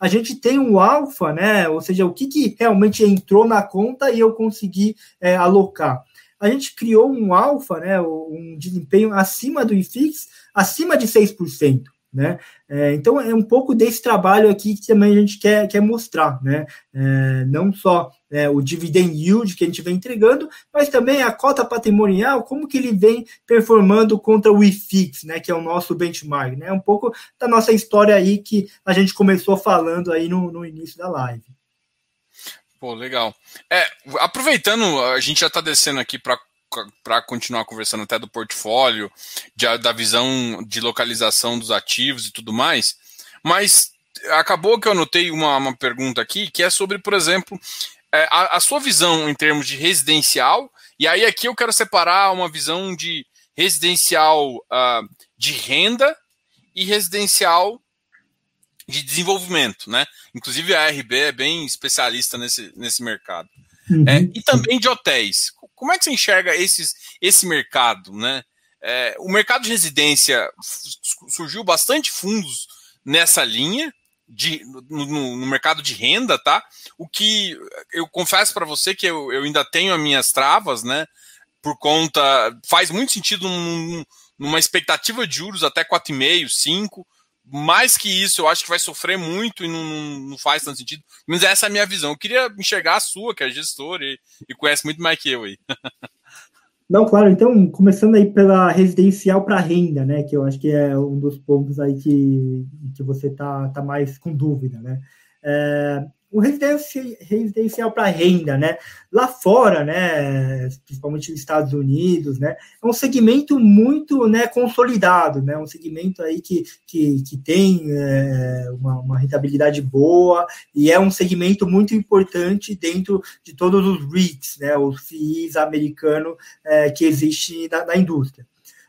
a gente tem um alfa, né? Ou seja, o que, que realmente entrou na conta e eu consegui é, alocar. A gente criou um alfa, né? Um desempenho acima do IFIX, acima de 6%. Né? É, então é um pouco desse trabalho aqui que também a gente quer, quer mostrar, né? É, não só é, o dividend yield que a gente vem entregando, mas também a cota patrimonial, como que ele vem performando contra o IFIX, né? Que é o nosso benchmark, né? Um pouco da nossa história aí que a gente começou falando aí no, no início da live. Pô, legal. É, aproveitando, a gente já está descendo aqui para para continuar conversando até do portfólio, de, da visão de localização dos ativos e tudo mais, mas acabou que eu anotei uma, uma pergunta aqui que é sobre, por exemplo, é, a, a, sua visão em termos de residencial, e aí aqui eu quero separar uma visão de residencial uh, de renda e residencial de desenvolvimento, né? Inclusive a RB é bem especialista nesse, nesse mercado. Uhum. É, e também de hotéis. Como é que você enxerga esses, esse mercado, né? É, o mercado de residência surgiu bastante fundos nessa linha de, no, no, mercado de renda, tá? O que eu confesso para você que eu, eu ainda tenho as minhas travas, né? Por conta. Faz muito sentido num, numa expectativa de juros até 4,5, 5 mais que isso, eu acho que vai sofrer muito e não, não, faz tanto sentido. Mas essa é a minha visão. Eu queria enxergar a sua, que é gestora e, e conhece muito mais que eu aí. *laughs* Não, claro. Então, começando aí pela residencial para renda, né? Que eu acho que é um dos pontos aí que, que você tá, tá mais com dúvida, né? É, o residencial para renda, né? Lá fora, né, principalmente nos Estados Unidos, né, é um segmento muito, né, consolidado, né, um segmento aí que, que, que tem é, uma, uma, rentabilidade boa e é um segmento muito importante dentro de todos os REITs, né, os FIIs americanos é, que existem na, na indústria.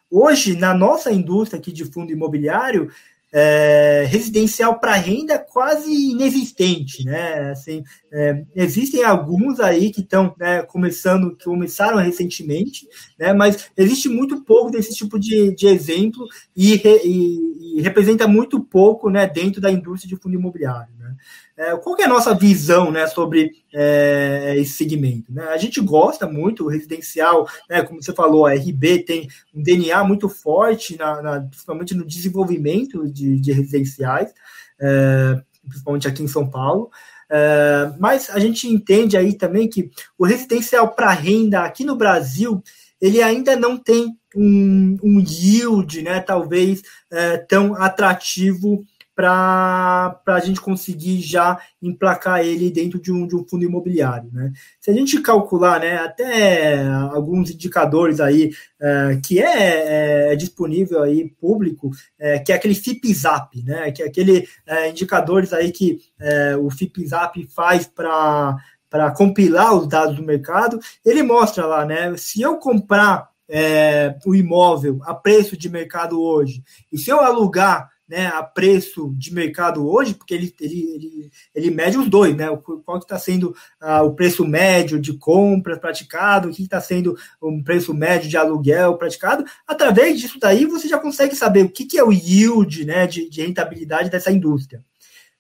Hoje, na nossa indústria aqui de fundo imobiliário, é, residencial para renda quase inexistente, né? Assim, é, existem alguns aí que estão né, começando, que começaram recentemente, né? Mas existe muito pouco desse tipo de, de exemplo e, e, e representa muito pouco, né, dentro da indústria de fundo imobiliário. Né? É, qual é a nossa visão né, sobre é, esse segmento? Né? A gente gosta muito, o residencial, né, como você falou, a RB tem um DNA muito forte, na, na principalmente no desenvolvimento de, de residenciais, é, principalmente aqui em São Paulo. É, mas a gente entende aí também que o residencial para renda aqui no Brasil ele ainda não tem um, um yield, né, talvez é, tão atrativo para a gente conseguir já emplacar ele dentro de um, de um fundo imobiliário. Né? Se a gente calcular né, até alguns indicadores aí é, que é, é, disponível aí público, é, que é aquele FIPZAP, né, que é aquele é, indicadores aí que é, o FIPZAP faz para para compilar os dados do mercado, ele mostra lá, né? Se eu comprar é, o imóvel a preço de mercado hoje, e se eu alugar né, a preço de mercado hoje, porque ele, ele, ele, ele mede os dois, né? Qual que está sendo uh, o preço médio de compra praticado, o que está sendo o preço médio de aluguel praticado. Através disso daí, você já consegue saber o que, que é o yield né, de, de rentabilidade dessa indústria.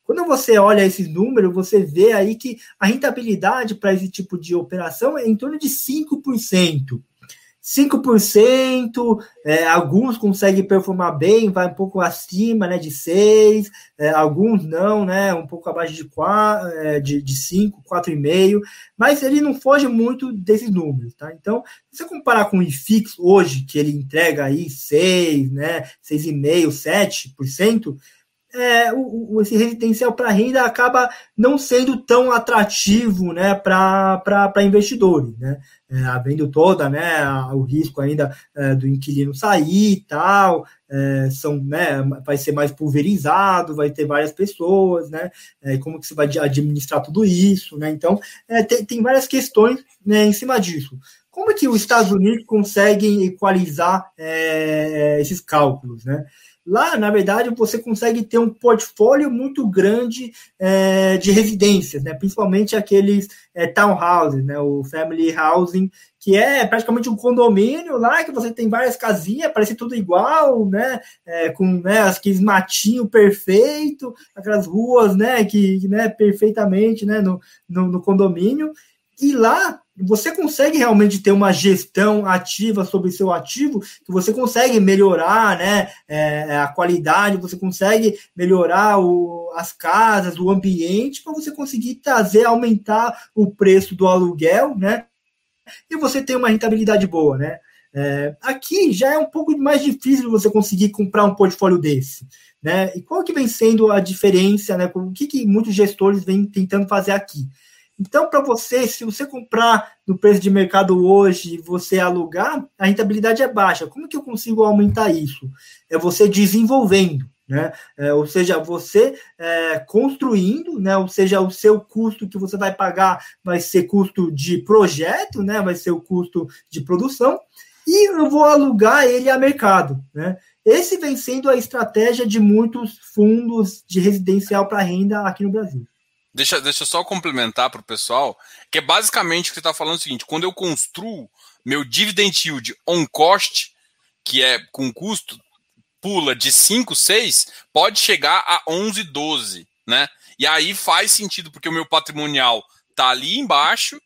Quando você olha esses números, você vê aí que a rentabilidade para esse tipo de operação é em torno de 5%. 5%, é, alguns conseguem performar bem, vai um pouco acima né, de 6%, é, alguns não, né, um pouco abaixo de, 4, é, de, de 5%, 4,5%, mas ele não foge muito desses números. Tá? Então, se você comparar com o IFIX hoje, que ele entrega aí 6%, né, 6,5%, 7%, é, o, o, esse residencial para renda acaba não sendo tão atrativo né, para investidores, né? É, havendo toda né, o risco ainda é, do inquilino sair e tal, é, são, né, vai ser mais pulverizado, vai ter várias pessoas, né? É, como que você vai administrar tudo isso, né? Então, é, tem, tem várias questões né, em cima disso. Como é que os Estados Unidos conseguem equalizar é, esses cálculos, né? Lá, na verdade, você consegue ter um portfólio muito grande é, de residências, né? principalmente aqueles é, townhouses, né? o family housing, que é praticamente um condomínio lá, que você tem várias casinhas, parece tudo igual, né? É, com né, aqueles matinhos perfeito, aquelas ruas né, que né, perfeitamente né, no, no, no condomínio. E lá você consegue realmente ter uma gestão ativa sobre seu ativo, que você consegue melhorar né, é, a qualidade, você consegue melhorar o, as casas, o ambiente, para você conseguir trazer, aumentar o preço do aluguel, né? E você tem uma rentabilidade boa, né? É, aqui já é um pouco mais difícil você conseguir comprar um portfólio desse. Né? E qual que vem sendo a diferença, né? O que, que muitos gestores vêm tentando fazer aqui? Então, para você, se você comprar no preço de mercado hoje e você alugar, a rentabilidade é baixa. Como que eu consigo aumentar isso? É você desenvolvendo. Né? É, ou seja, você é, construindo, né? ou seja, o seu custo que você vai pagar vai ser custo de projeto, né? vai ser o custo de produção, e eu vou alugar ele a mercado. Né? Esse vem sendo a estratégia de muitos fundos de residencial para renda aqui no Brasil. Deixa, deixa eu só complementar para o pessoal, que é basicamente o que você está falando é o seguinte: quando eu construo meu dividend yield on cost, que é com custo, pula de 5, 6, pode chegar a 11, 12, né? E aí faz sentido, porque o meu patrimonial tá ali embaixo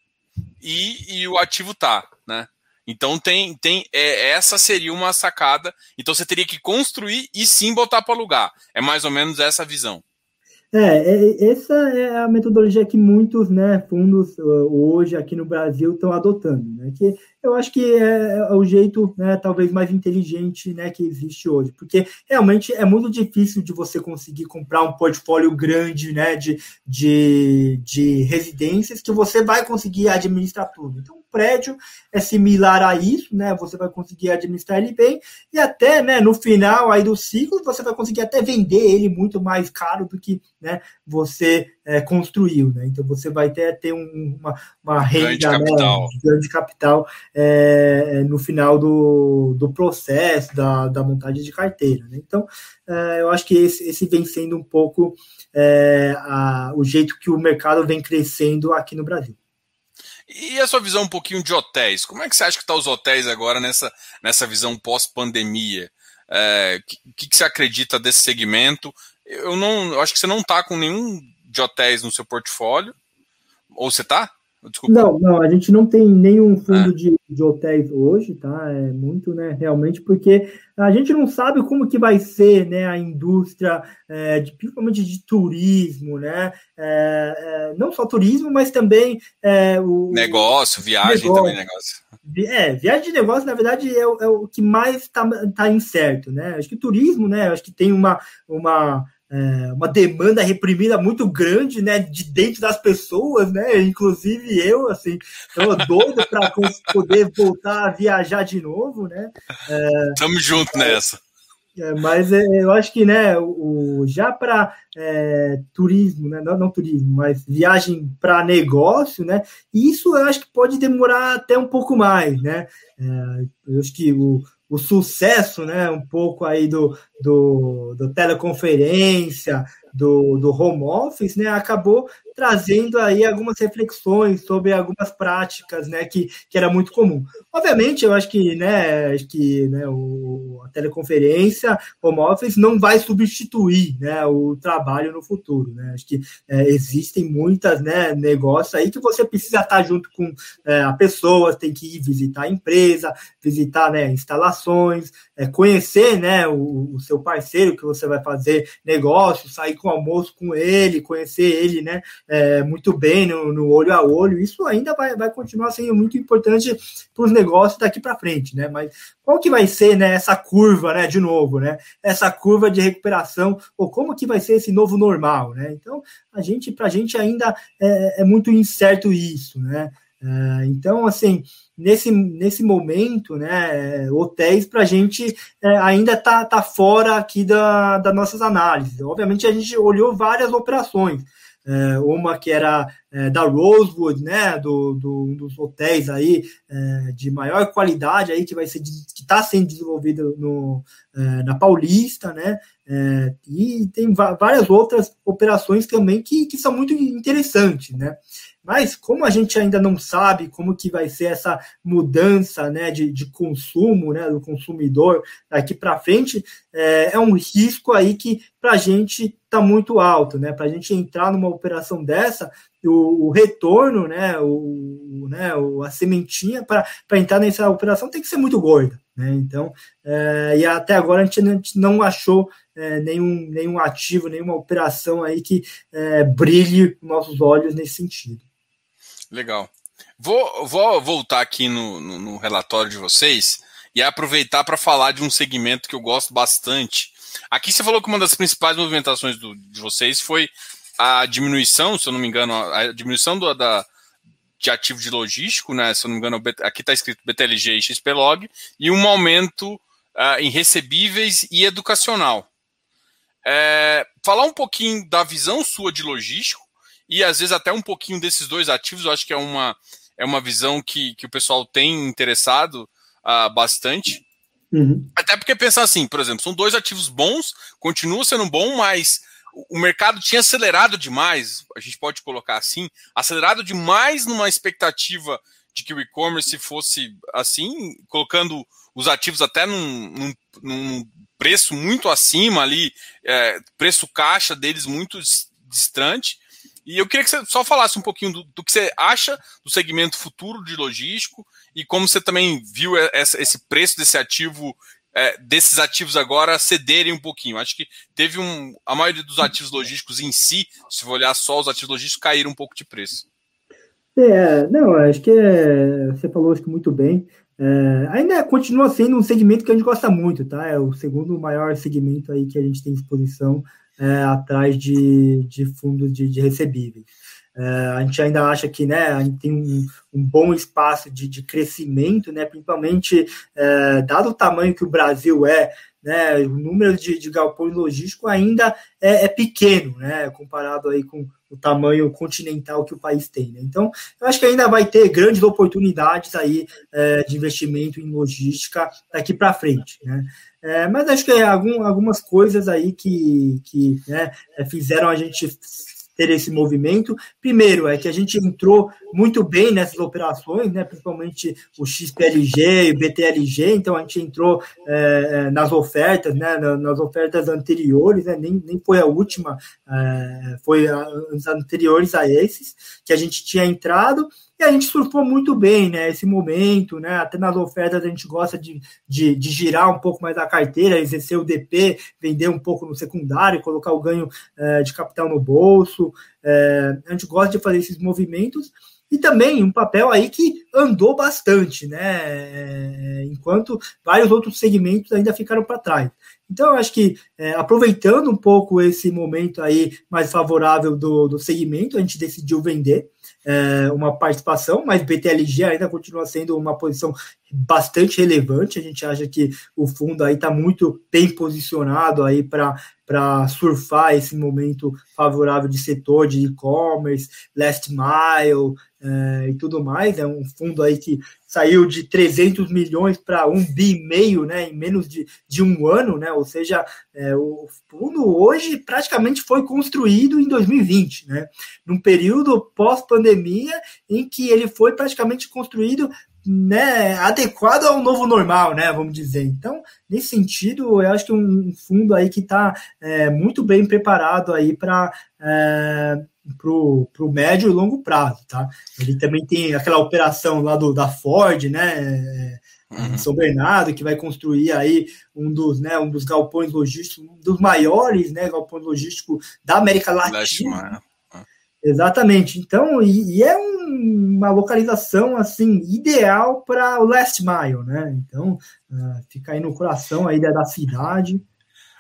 e, e o ativo tá, né? Então tem, tem é, essa seria uma sacada. Então você teria que construir e sim botar para alugar. É mais ou menos essa visão. É, é, essa é a metodologia que muitos né, fundos hoje aqui no Brasil estão adotando, né? Que eu acho que é, é o jeito, né, talvez mais inteligente, né, que existe hoje, porque realmente é muito difícil de você conseguir comprar um portfólio grande, né, de, de, de residências que você vai conseguir administrar tudo. Então, prédio é similar a isso, né? Você vai conseguir administrar ele bem e até, né, no final aí do ciclo você vai conseguir até vender ele muito mais caro do que, né, você é, construiu, né? Então você vai ter, ter um, uma, uma renda, grande né, capital, grande capital é, no final do, do processo da, da montagem de carteira. Né? Então é, eu acho que esse, esse vem sendo um pouco é, a, o jeito que o mercado vem crescendo aqui no Brasil. E a sua visão um pouquinho de hotéis? Como é que você acha que estão tá os hotéis agora nessa, nessa visão pós-pandemia? O é, que, que, você acredita desse segmento? Eu não, eu acho que você não está com nenhum de hotéis no seu portfólio. Ou você está? Desculpa. Não, não, a gente não tem nenhum fundo é. de, de hotéis hoje, tá? É muito, né, realmente, porque a gente não sabe como que vai ser, né, a indústria, é, de, principalmente de turismo, né? É, é não só turismo, mas também é, o negócio, viagem negócio. também negócio. É, viagem de negócio, na verdade, é, é o que mais está tá incerto, né? Acho que turismo, né? Acho que tem uma, uma é, uma demanda reprimida muito grande, né, de dentro das pessoas, né, inclusive eu, assim, tô doido para poder voltar a viajar de novo, né. É, Tamo junto nessa. É, mas é, eu acho que né, o, já para é, turismo, né, não, não, turismo, mas viagem para negócio, né, isso eu acho que pode demorar até um pouco mais. Né? É, eu acho que o, o sucesso, né, um pouco aí do, do, do teleconferência, do, do home office, né, acabou trazendo aí algumas reflexões sobre algumas práticas, né, que, que era muito comum. Obviamente, eu acho que, né, que né, o, a teleconferência, home office, não vai substituir, né, o trabalho no futuro, né. Acho que é, existem muitas, né, negócios aí que você precisa estar junto com é, a pessoa, tem que ir visitar a empresa, visitar, né, instalações, é, conhecer, né, o, o seu parceiro que você vai fazer negócio, sair com almoço com ele, conhecer ele, né, é, muito bem no, no, olho a olho, isso ainda vai, vai continuar sendo muito importante para os negócios daqui para frente, né? Mas qual que vai ser né, essa curva, né? De novo, né? Essa curva de recuperação, ou como que vai ser esse novo normal, né? Então, a gente, para a gente ainda é, é, muito incerto isso, né? É, então, assim, nesse, nesse momento, né, hotéis para a gente é, ainda tá, tá fora aqui da, das nossas análises. Obviamente, a gente olhou várias operações é, uma que era é, da Rosewood, né, do, do, um dos hotéis aí é, de maior qualidade aí que vai ser que está sendo desenvolvido no, é, na Paulista, né, é, e tem várias outras operações também que, que são muito interessantes, né. Mas como a gente ainda não sabe como que vai ser essa mudança né, de, de consumo né, do consumidor daqui para frente, é, é, um risco aí que para a gente está muito alto. Né? Para a gente entrar numa operação dessa, o, o retorno, né, o, né, a sementinha para entrar nessa operação tem que ser muito gorda. Né? Então, é, e até agora a gente, a gente não achou é, nenhum, nenhum ativo, nenhuma operação aí que é, brilhe nossos olhos nesse sentido. Legal. Vou, vou voltar aqui no, no, no relatório de vocês e aproveitar para falar de um segmento que eu gosto bastante. Aqui você falou que uma das principais movimentações do, de vocês foi a diminuição, se eu não me engano, a diminuição do, da, de ativo de logístico, né? Se eu não me engano, aqui está escrito BTLG e XPlog, e um aumento uh, em recebíveis e educacional. É, falar um pouquinho da visão sua de logístico e às vezes até um pouquinho desses dois ativos, eu acho que é uma, é uma visão que, que o pessoal tem interessado uh, bastante. Uhum. Até porque pensar assim, por exemplo, são dois ativos bons, continua sendo bom, mas o mercado tinha acelerado demais, a gente pode colocar assim, acelerado demais numa expectativa de que o e-commerce fosse assim, colocando os ativos até num, num, num preço muito acima ali, é, preço caixa deles muito distante. E eu queria que você só falasse um pouquinho do, do que você acha do segmento futuro de logístico e como você também viu esse preço desse ativo, é, desses ativos agora cederem um pouquinho. Acho que teve um. A maioria dos ativos logísticos em si, se for olhar só os ativos logísticos, caíram um pouco de preço. É, não, acho que é, você falou isso muito bem. É, ainda continua sendo um segmento que a gente gosta muito, tá? É o segundo maior segmento aí que a gente tem exposição é, atrás de, de fundos de, de recebíveis. É, a gente ainda acha que né, a gente tem um, um bom espaço de, de crescimento, né, principalmente é, dado o tamanho que o Brasil é, né, o número de, de galpões logísticos ainda é, é, pequeno, né, comparado aí com o tamanho continental que o país tem. Né? Então, eu acho que ainda vai ter grandes oportunidades aí é, de investimento em logística daqui para frente. Né? É, mas acho que é algum, algumas coisas aí que, que né, é, fizeram a gente ter esse movimento. Primeiro, é que a gente entrou muito bem nessas operações, né, principalmente o XPLG e o BTLG, então a gente entrou é, é, nas ofertas, né, nas ofertas anteriores, né, nem, nem foi a última, é, foi as anteriores a esses que a gente tinha entrado, e a gente surfou muito bem, né? Esse momento, né? Até nas ofertas a gente gosta de, de, de, girar um pouco mais a carteira, exercer o DP, vender um pouco no secundário, colocar o ganho é, de capital no bolso. É, a gente gosta de fazer esses movimentos. E também um papel aí que andou bastante, né? É, enquanto vários outros segmentos ainda ficaram para trás. Então, eu acho que é, aproveitando um pouco esse momento aí mais favorável do, do segmento, a gente decidiu vender. É, uma participação, mas BTLG ainda continua sendo uma posição bastante relevante. A gente acha que o fundo aí está muito bem posicionado aí para surfar esse momento favorável de setor de e-commerce, last mile é, e tudo mais. É um fundo aí que saiu de 300 milhões para um bi e meio, né, em menos de, de um ano, né? Ou seja, é, o fundo hoje praticamente foi construído em 2020, né? Num período pós-pandemia em que ele foi praticamente construído né, adequado ao novo normal, né, vamos dizer. Então, nesse sentido, eu acho que um fundo aí que está é, muito bem preparado aí para é, para o médio e longo prazo, tá? Ele também tem aquela operação lá do, da Ford, né, uhum. São Bernardo, que vai construir aí um dos, né, um dos galpões logísticos, um dos maiores, né, galpões logísticos da América Latina. Exatamente. Então, e, e é um, uma localização assim ideal para o last mile, né? Então, uh, fica aí no coração aí da, da cidade.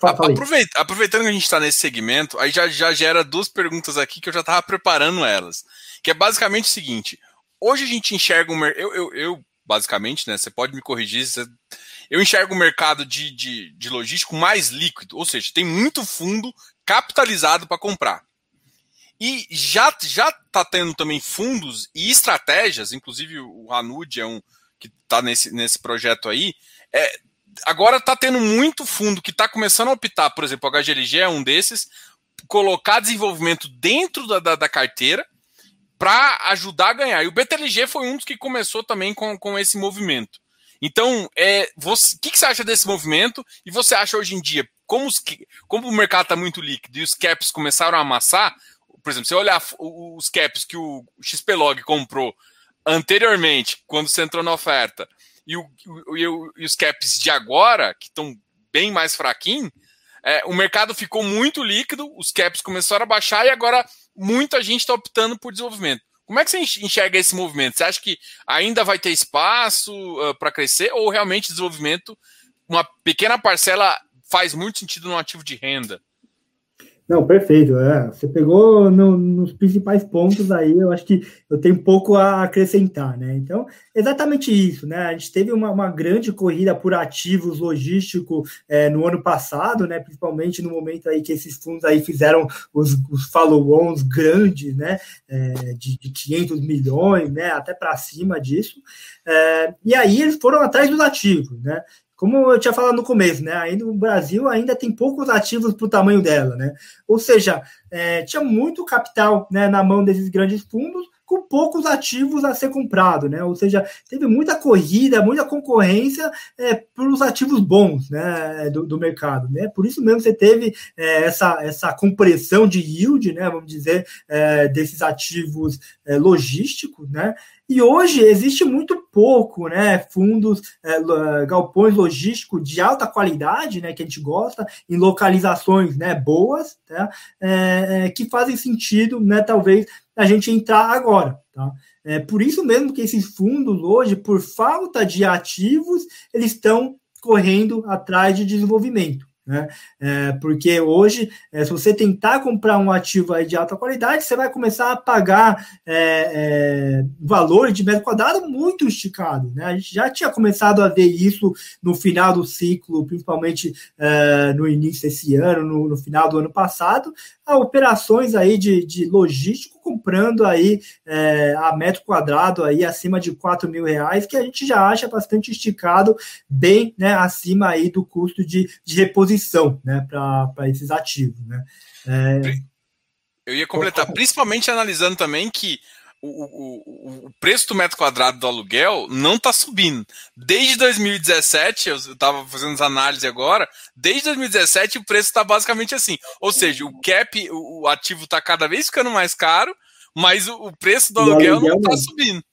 Aproveita, aproveitando que a gente está nesse segmento, aí já, já gera duas perguntas aqui que eu já estava preparando elas. Que é basicamente o seguinte: hoje a gente enxerga um eu, eu, eu, basicamente, né? Você pode me corrigir. Você, eu enxergo o mercado de, de, de logístico mais líquido, ou seja, tem muito fundo capitalizado para comprar. E já já está tendo também fundos e estratégias, inclusive o Hanud é um que está nesse, nesse projeto aí. É, agora está tendo muito fundo que está começando a optar, por exemplo, o HGLG é um desses, colocar desenvolvimento dentro da, da, da carteira para ajudar a ganhar. E o BTLG foi um dos que começou também com, com esse movimento. Então, é, você, o que, que, você acha desse movimento? E você acha hoje em dia, como, os, como o mercado está muito líquido e os caps começaram a amassar, por exemplo, se eu olhar os caps que o XPlog comprou anteriormente, quando você entrou na oferta, e, o, e, o, e os caps de agora, que estão bem mais fraquinhos, é, o mercado ficou muito líquido, os caps começaram a baixar e agora muita gente está optando por desenvolvimento. Como é que você enxerga esse movimento? Você acha que ainda vai ter espaço uh, para crescer ou realmente desenvolvimento, uma pequena parcela faz muito sentido no ativo de renda? Não, perfeito. É. Você pegou no, nos principais pontos aí, eu acho que eu tenho pouco a acrescentar, né? Então, exatamente isso, né? A gente teve uma, uma grande corrida por ativos logísticos é, no ano passado, né? Principalmente no momento aí que esses fundos aí fizeram os, os follow-ons grandes, né? É, de, de 500 milhões, né? Até para cima disso. É, e aí eles foram atrás dos ativos, né? Como eu tinha falado no começo, né? Ainda o Brasil ainda tem poucos ativos para o tamanho dela, né? Ou seja, é, tinha muito capital né, na mão desses grandes fundos com poucos ativos a ser comprado, né? Ou seja, teve muita corrida, muita concorrência é, pelos ativos bons, né, do, do, mercado, né? Por isso mesmo você teve é, essa, essa compressão de yield, né? Vamos dizer é, desses ativos é, logísticos, né? E hoje existe muito pouco, né, fundos, é, galpões logísticos de alta qualidade, né, que a gente gosta, em localizações, né, boas, tá, é, é, que fazem sentido, né, talvez a gente entrar agora, tá? É por isso mesmo que esses fundos hoje, por falta de ativos, eles estão correndo atrás de desenvolvimento. Né? É, porque hoje, é, se você tentar comprar um ativo de alta qualidade, você vai começar a pagar é, é, valor de metro quadrado muito esticado. Né? A gente já tinha começado a ver isso no final do ciclo, principalmente é, no início desse ano, no, no, final do ano passado, a operações aí de, de logístico comprando aí é, a metro quadrado aí acima de 4 mil reais, que a gente já acha bastante esticado, bem né, acima aí do custo de, de reposição né, para esses ativos. Né? É... Eu ia completar, principalmente analisando também que o, o, o, preço do metro quadrado do aluguel não está subindo. Desde 2017, eu estava fazendo as análises agora, desde 2017 o preço está basicamente assim. Ou seja, o cap, o, ativo está cada vez ficando mais caro, mas o, o preço do aluguel, aluguel, não está subindo.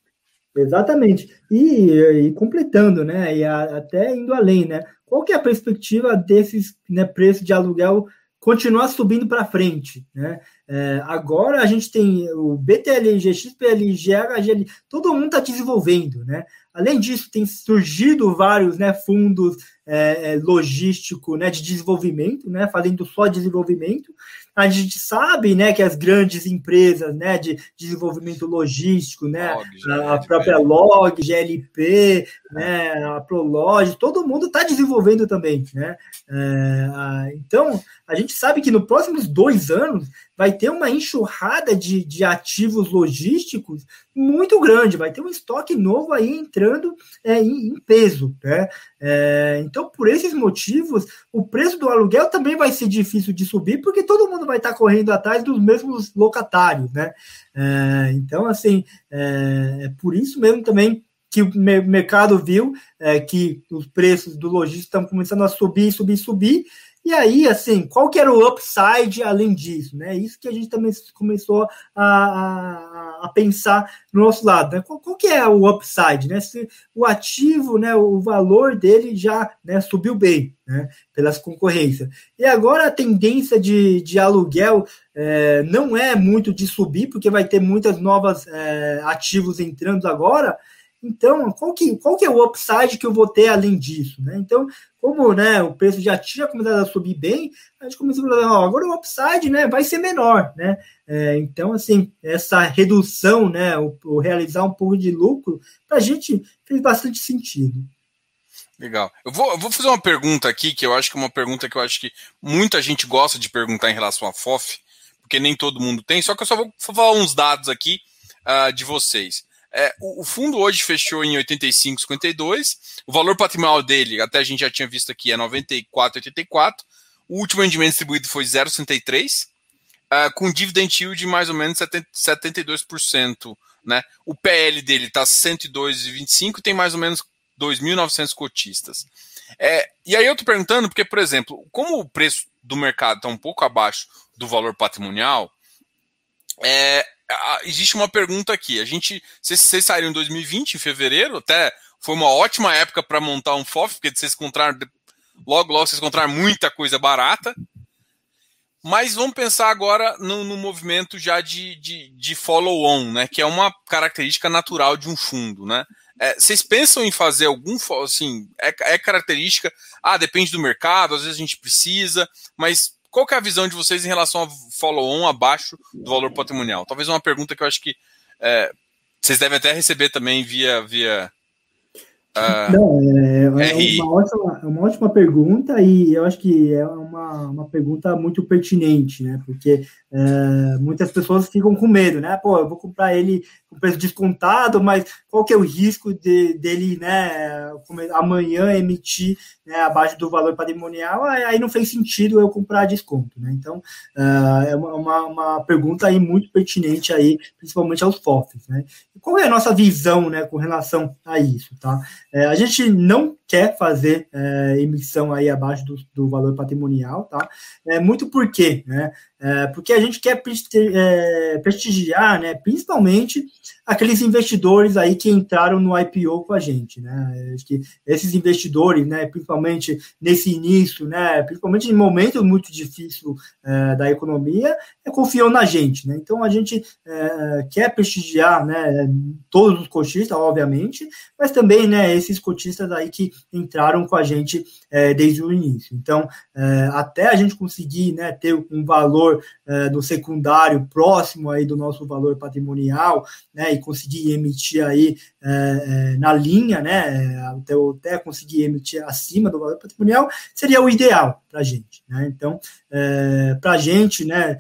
Exatamente. E, e, completando, né? E a, até indo além, né? Qual que é a perspectiva desses né, preços de aluguel continuar subindo para frente, né? É, agora a gente tem o BTLG, XPLG, HGL, todo mundo está desenvolvendo, né? Além disso, tem surgido vários né, fundos é, é, logístico, né, de desenvolvimento, né, fazendo só desenvolvimento. A gente sabe, né, que as grandes empresas, né, de desenvolvimento logístico, né, Log, a própria Log, GLP, né, a Prolog, todo mundo está desenvolvendo também, né. É, então, a gente sabe que nos próximos dois anos vai ter uma enxurrada de, de ativos logísticos muito grande, vai ter um estoque novo aí entrando é, em, em, peso. Né? É, então, por esses motivos, o preço do aluguel também vai ser difícil de subir, porque todo mundo vai estar correndo atrás dos mesmos locatários. Né? É, então, assim, é, é por isso mesmo também que o mercado viu é, que os preços do logístico estão começando a subir, subir, subir, e aí, assim, qual que era o upside além disso? Né? Isso que a gente também começou a, a, a pensar no nosso lado. Né? Qual, qual, que é o upside? Né? Se o ativo, né, o valor dele já né, subiu bem né, pelas concorrências. E agora a tendência de, de aluguel é, não é muito de subir, porque vai ter muitas novas é, ativos entrando agora, então, qual que, qual que é o upside que eu vou ter além disso? Né? Então, como né, o preço já tinha começado a subir bem, a gente começou a falar, ó, agora o upside né, vai ser menor. Né? É, então, assim, essa redução, né, o, o realizar um pouco de lucro, para a gente fez bastante sentido. Legal. Eu vou, eu vou fazer uma pergunta aqui, que eu acho que é uma pergunta que eu acho que muita gente gosta de perguntar em relação à FOF, porque nem todo mundo tem, só que eu só vou falar uns dados aqui uh, de vocês. É, o, o, fundo hoje fechou em 85,52. O valor patrimonial dele, até a gente já tinha visto aqui, é 94,84. O último rendimento distribuído foi 0,63, uh, é, com dividend yield de mais ou menos 70, 72%. Né? O PL dele está 102,25 e tem mais ou menos 2.900 cotistas. É, e aí eu estou perguntando, porque, por exemplo, como o preço do mercado está um pouco abaixo do valor patrimonial, é, existe uma pergunta aqui. A gente, vocês, vocês saíram em 2020, em fevereiro, até foi uma ótima época para montar um FOF, porque vocês encontraram logo, logo vocês encontraram muita coisa barata. Mas vamos pensar agora no, no movimento já de, de, de follow-on, né? Que é uma característica natural de um fundo, né? É, vocês pensam em fazer algum, assim, é, é característica, ah, depende do mercado, às vezes a gente precisa, mas qual que é a visão de vocês em relação ao follow-on abaixo do valor patrimonial? Talvez uma pergunta que eu acho que é, vocês devem até receber também via, via Uh, Não, é, é uma, ótima, é uma ótima pergunta e eu acho que é uma, uma pergunta muito pertinente, né? Porque é, muitas pessoas ficam com medo, né? Pô, eu vou comprar ele com preço descontado, mas qual que é o risco de, dele, né, amanhã emitir né, abaixo do valor patrimonial? Aí não fez sentido eu comprar desconto, né? Então, uh, é uma, uma pergunta aí muito pertinente aí, principalmente aos FOFs, né? E qual é a nossa visão, né, com relação a isso, tá? É, a gente não quer fazer é, emissão aí abaixo do, do, valor patrimonial, tá? É muito por quê, né? É, porque a gente quer é, prestigiar, né, principalmente aqueles investidores aí que entraram no IPO com a gente, né? Acho que esses investidores, né, principalmente nesse início, né, principalmente em momentos muito difíceis é, da economia, é, confiam na gente, né? Então a gente é, quer prestigiar, né, todos os cotistas, obviamente, mas também, né, esses cotistas aí que entraram com a gente é, desde o início. Então, é, até a gente conseguir, né, ter um valor valor é, do secundário próximo aí do nosso valor patrimonial, né, e conseguir emitir aí é, na linha, né, até, até conseguir emitir acima do valor patrimonial, seria o ideal para a gente, né, então, para a gente, né,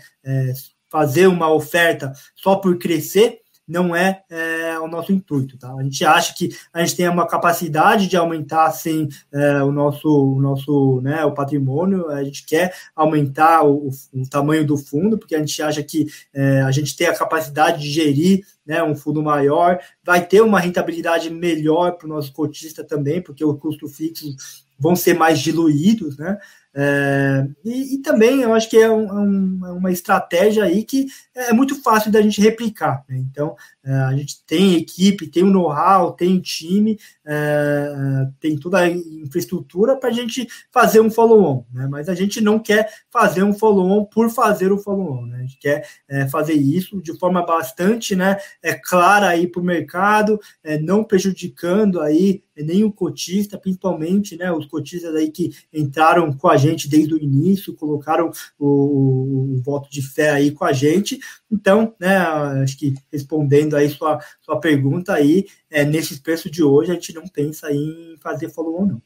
fazer uma oferta só por crescer, não é, é, o nosso intuito. Tá? A gente acha que a gente tem uma capacidade de aumentar assim, é, o nosso, o nosso né, o patrimônio, a gente quer aumentar o, o tamanho do fundo, porque a gente acha que é, a gente tem a capacidade de gerir né, um fundo maior, vai ter uma rentabilidade melhor para o nosso cotista também, porque os custos fixos vão ser mais diluídos, né? É, e, e, também eu acho que é, um, é um, é uma estratégia aí que é muito fácil da gente replicar. Né? Então, é, a gente tem equipe, tem o know-how, tem time, é, tem toda a infraestrutura para a gente fazer um follow-on. Né? Mas a gente não quer fazer um follow-on por fazer o follow-on. Né? A gente quer é, fazer isso de forma bastante né, é, clara para o mercado, não prejudicando aí nem o cotista, principalmente né, os cotistas aí que entraram com a gente desde o início, colocaram o, o, voto de fé aí com a gente. Então, né, acho que respondendo aí sua, sua pergunta aí, é, nesses de hoje, a gente não pensa em fazer follow-on, não.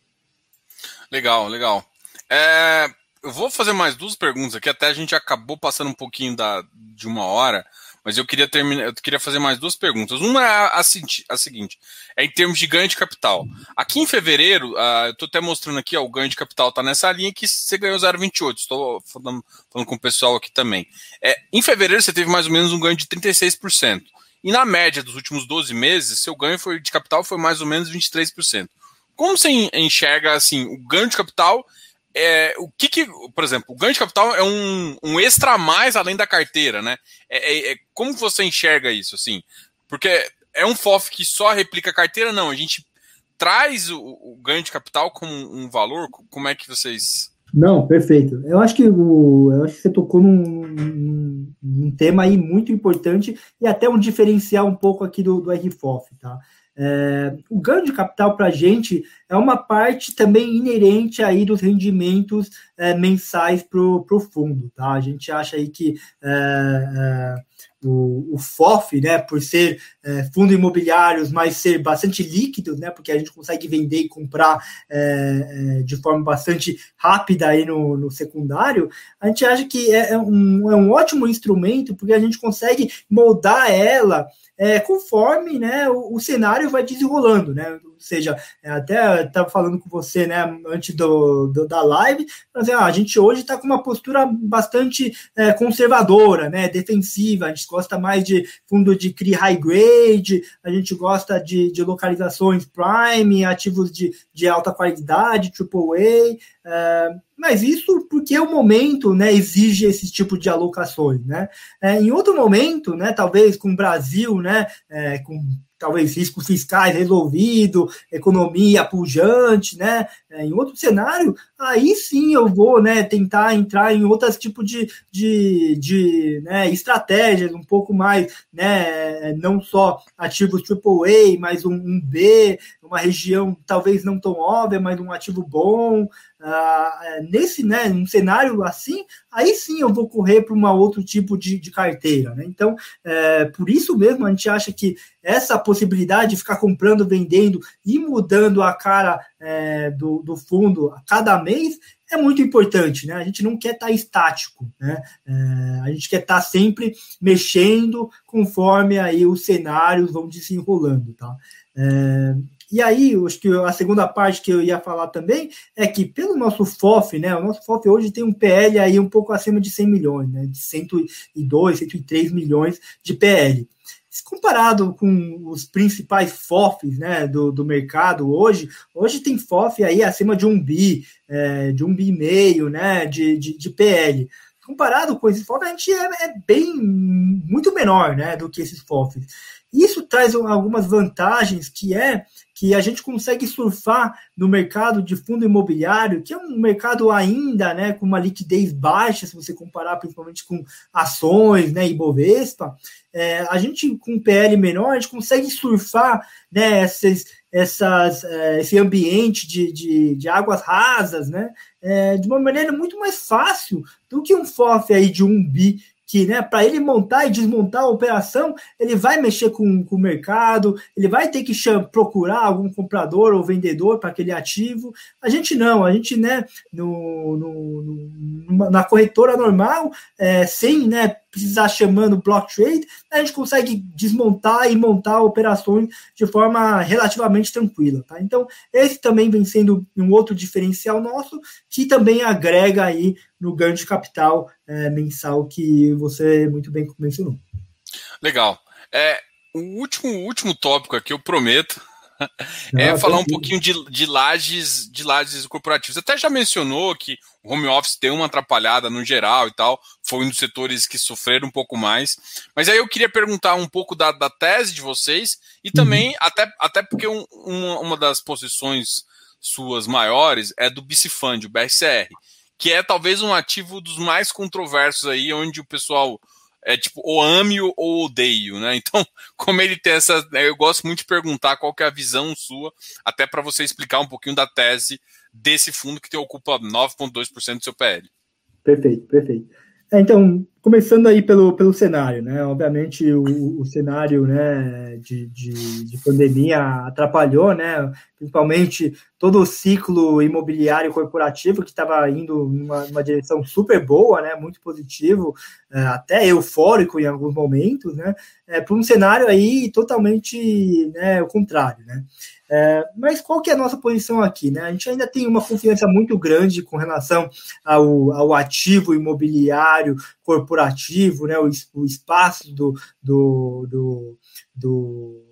Legal, legal. É, eu vou fazer mais duas perguntas aqui, até a gente acabou passando um pouquinho da, de uma hora, mas eu queria terminar, eu queria fazer mais duas perguntas. Uma é a, a, seguinte, é em termos de ganho de capital. Aqui em fevereiro, uh, eu estou até mostrando aqui, ó, o ganho de capital está nessa linha que você ganhou 0,28. Estou falando, falando, com o pessoal aqui também. É, em fevereiro você teve mais ou menos um ganho de 36%. E na média dos últimos 12 meses, seu ganho foi, de capital foi mais ou menos 23%. Como você enxerga assim, o ganho de capital é, o que, que, por exemplo, o ganho de capital é um, um extra a mais além da carteira, né? É, é, é, como você enxerga isso, assim? Porque é um FOF que só replica a carteira? Não, a gente traz o, o, ganho de capital como um valor? Como é que vocês... Não, perfeito. Eu acho que, o, eu acho que você tocou num, num, num tema aí muito importante e até um diferencial um pouco aqui do, do RFOF, tá? É, o ganho de capital para a gente é uma parte também inerente aí dos rendimentos é, mensais para o fundo, tá? A gente acha aí que é, é o, o, FOF, né, por ser é, fundo imobiliários, mas ser bastante líquido, né, porque a gente consegue vender e comprar é, de forma bastante rápida aí no, no secundário, a gente acha que é, um, é um ótimo instrumento, porque a gente consegue moldar ela é, conforme né, o, o, cenário vai desenrolando, né? Seja, é, até estava falando com você né, antes do, do da live, mas, ah, a gente hoje está com uma postura bastante é, conservadora, né, defensiva, a gente gosta mais de fundo de CRI high grade, a gente gosta de, de localizações prime, ativos de, de alta qualidade, AAA, é, mas isso porque o momento né, exige esse tipo de alocações. Né? É, em outro momento, né, talvez com o Brasil, né, é, com talvez riscos fiscais resolvido, economia pujante, né? É, em outro cenário, aí sim eu vou, né, tentar entrar em outros tipos de, de, de né, estratégias, um pouco mais, né, não só ativos AAA, mas um, um B, uma região talvez não tão óbvia, mas um ativo bom, Uh, nesse, né, um cenário assim, aí sim eu vou correr para um outro tipo de, de carteira. Né? Então, é, por isso mesmo a gente acha que essa possibilidade de ficar comprando, vendendo e mudando a cara é, do, do fundo a cada mês é muito importante, né? A gente não quer estar tá estático, né? É, a gente quer estar tá sempre mexendo conforme aí os cenários vão desenrolando, tá? É, e aí, acho que a segunda parte que eu ia falar também é que pelo nosso FOF, né, o nosso FOF hoje tem um PL aí um pouco acima de 100 milhões, né, de 102, 103 milhões de PL. Comparado com os principais FOFs né, do, do mercado hoje, hoje tem FOF aí acima de um bi, é, de um bi e meio né, de, de, de PL comparado com esses FOFs, a gente é, é, bem muito menor né, do que esses FOFs. Isso traz algumas vantagens, que é que a gente consegue surfar no mercado de fundo imobiliário, que é um mercado ainda né, com uma liquidez baixa, se você comparar principalmente com ações né, e Bovespa, é, a gente com PL menor, a gente consegue surfar né, essas, essas, é, esse ambiente de, de, de, águas rasas né, é, de uma maneira muito mais fácil do que um FOF aí de um bi que, né, para ele montar e desmontar a operação, ele vai mexer com, com o mercado, ele vai ter que procurar algum comprador ou vendedor para aquele ativo. A gente não, a gente, né, no, no, no na corretora normal, é, sem, né, precisar chamando block trade, a gente consegue desmontar e montar operações de forma relativamente tranquila, tá? Então, esse também vem sendo um outro diferencial nosso, que também agrega aí no ganho de capital é, mensal que você muito bem mencionou. Legal. É, o último, último tópico aqui, eu prometo, *laughs* é falar um pouquinho de, de lajes de lajes corporativas. Até já mencionou que o home office deu uma atrapalhada no geral e tal, foi um dos setores que sofreram um pouco mais. Mas aí eu queria perguntar um pouco da, da tese de vocês e também, uhum. até, até porque um, uma, uma das posições suas maiores é do Bicifund, o BRCR, que é talvez um ativo dos mais controversos aí, onde o pessoal é tipo, ou ame ou odeio, né? Então, *laughs* como ele tem essa. Né, eu gosto muito de perguntar qual que é a visão sua, até para você explicar um pouquinho da tese desse fundo que te ocupa 9,2% do seu PL. Perfeito, perfeito. É, então, começando aí pelo, pelo cenário, né? Obviamente o, o cenário né, de, de, de, pandemia atrapalhou, né? Principalmente todo o ciclo imobiliário corporativo que estava indo numa, numa, direção super boa, né? Muito positivo, é, até eufórico em alguns momentos, né? É, para um cenário aí totalmente né, o contrário, né? É, mas qual que é a nossa posição aqui? Né? A gente ainda tem uma confiança muito grande com relação ao, ao ativo imobiliário corporativo, né? o, o espaço do, do, do, do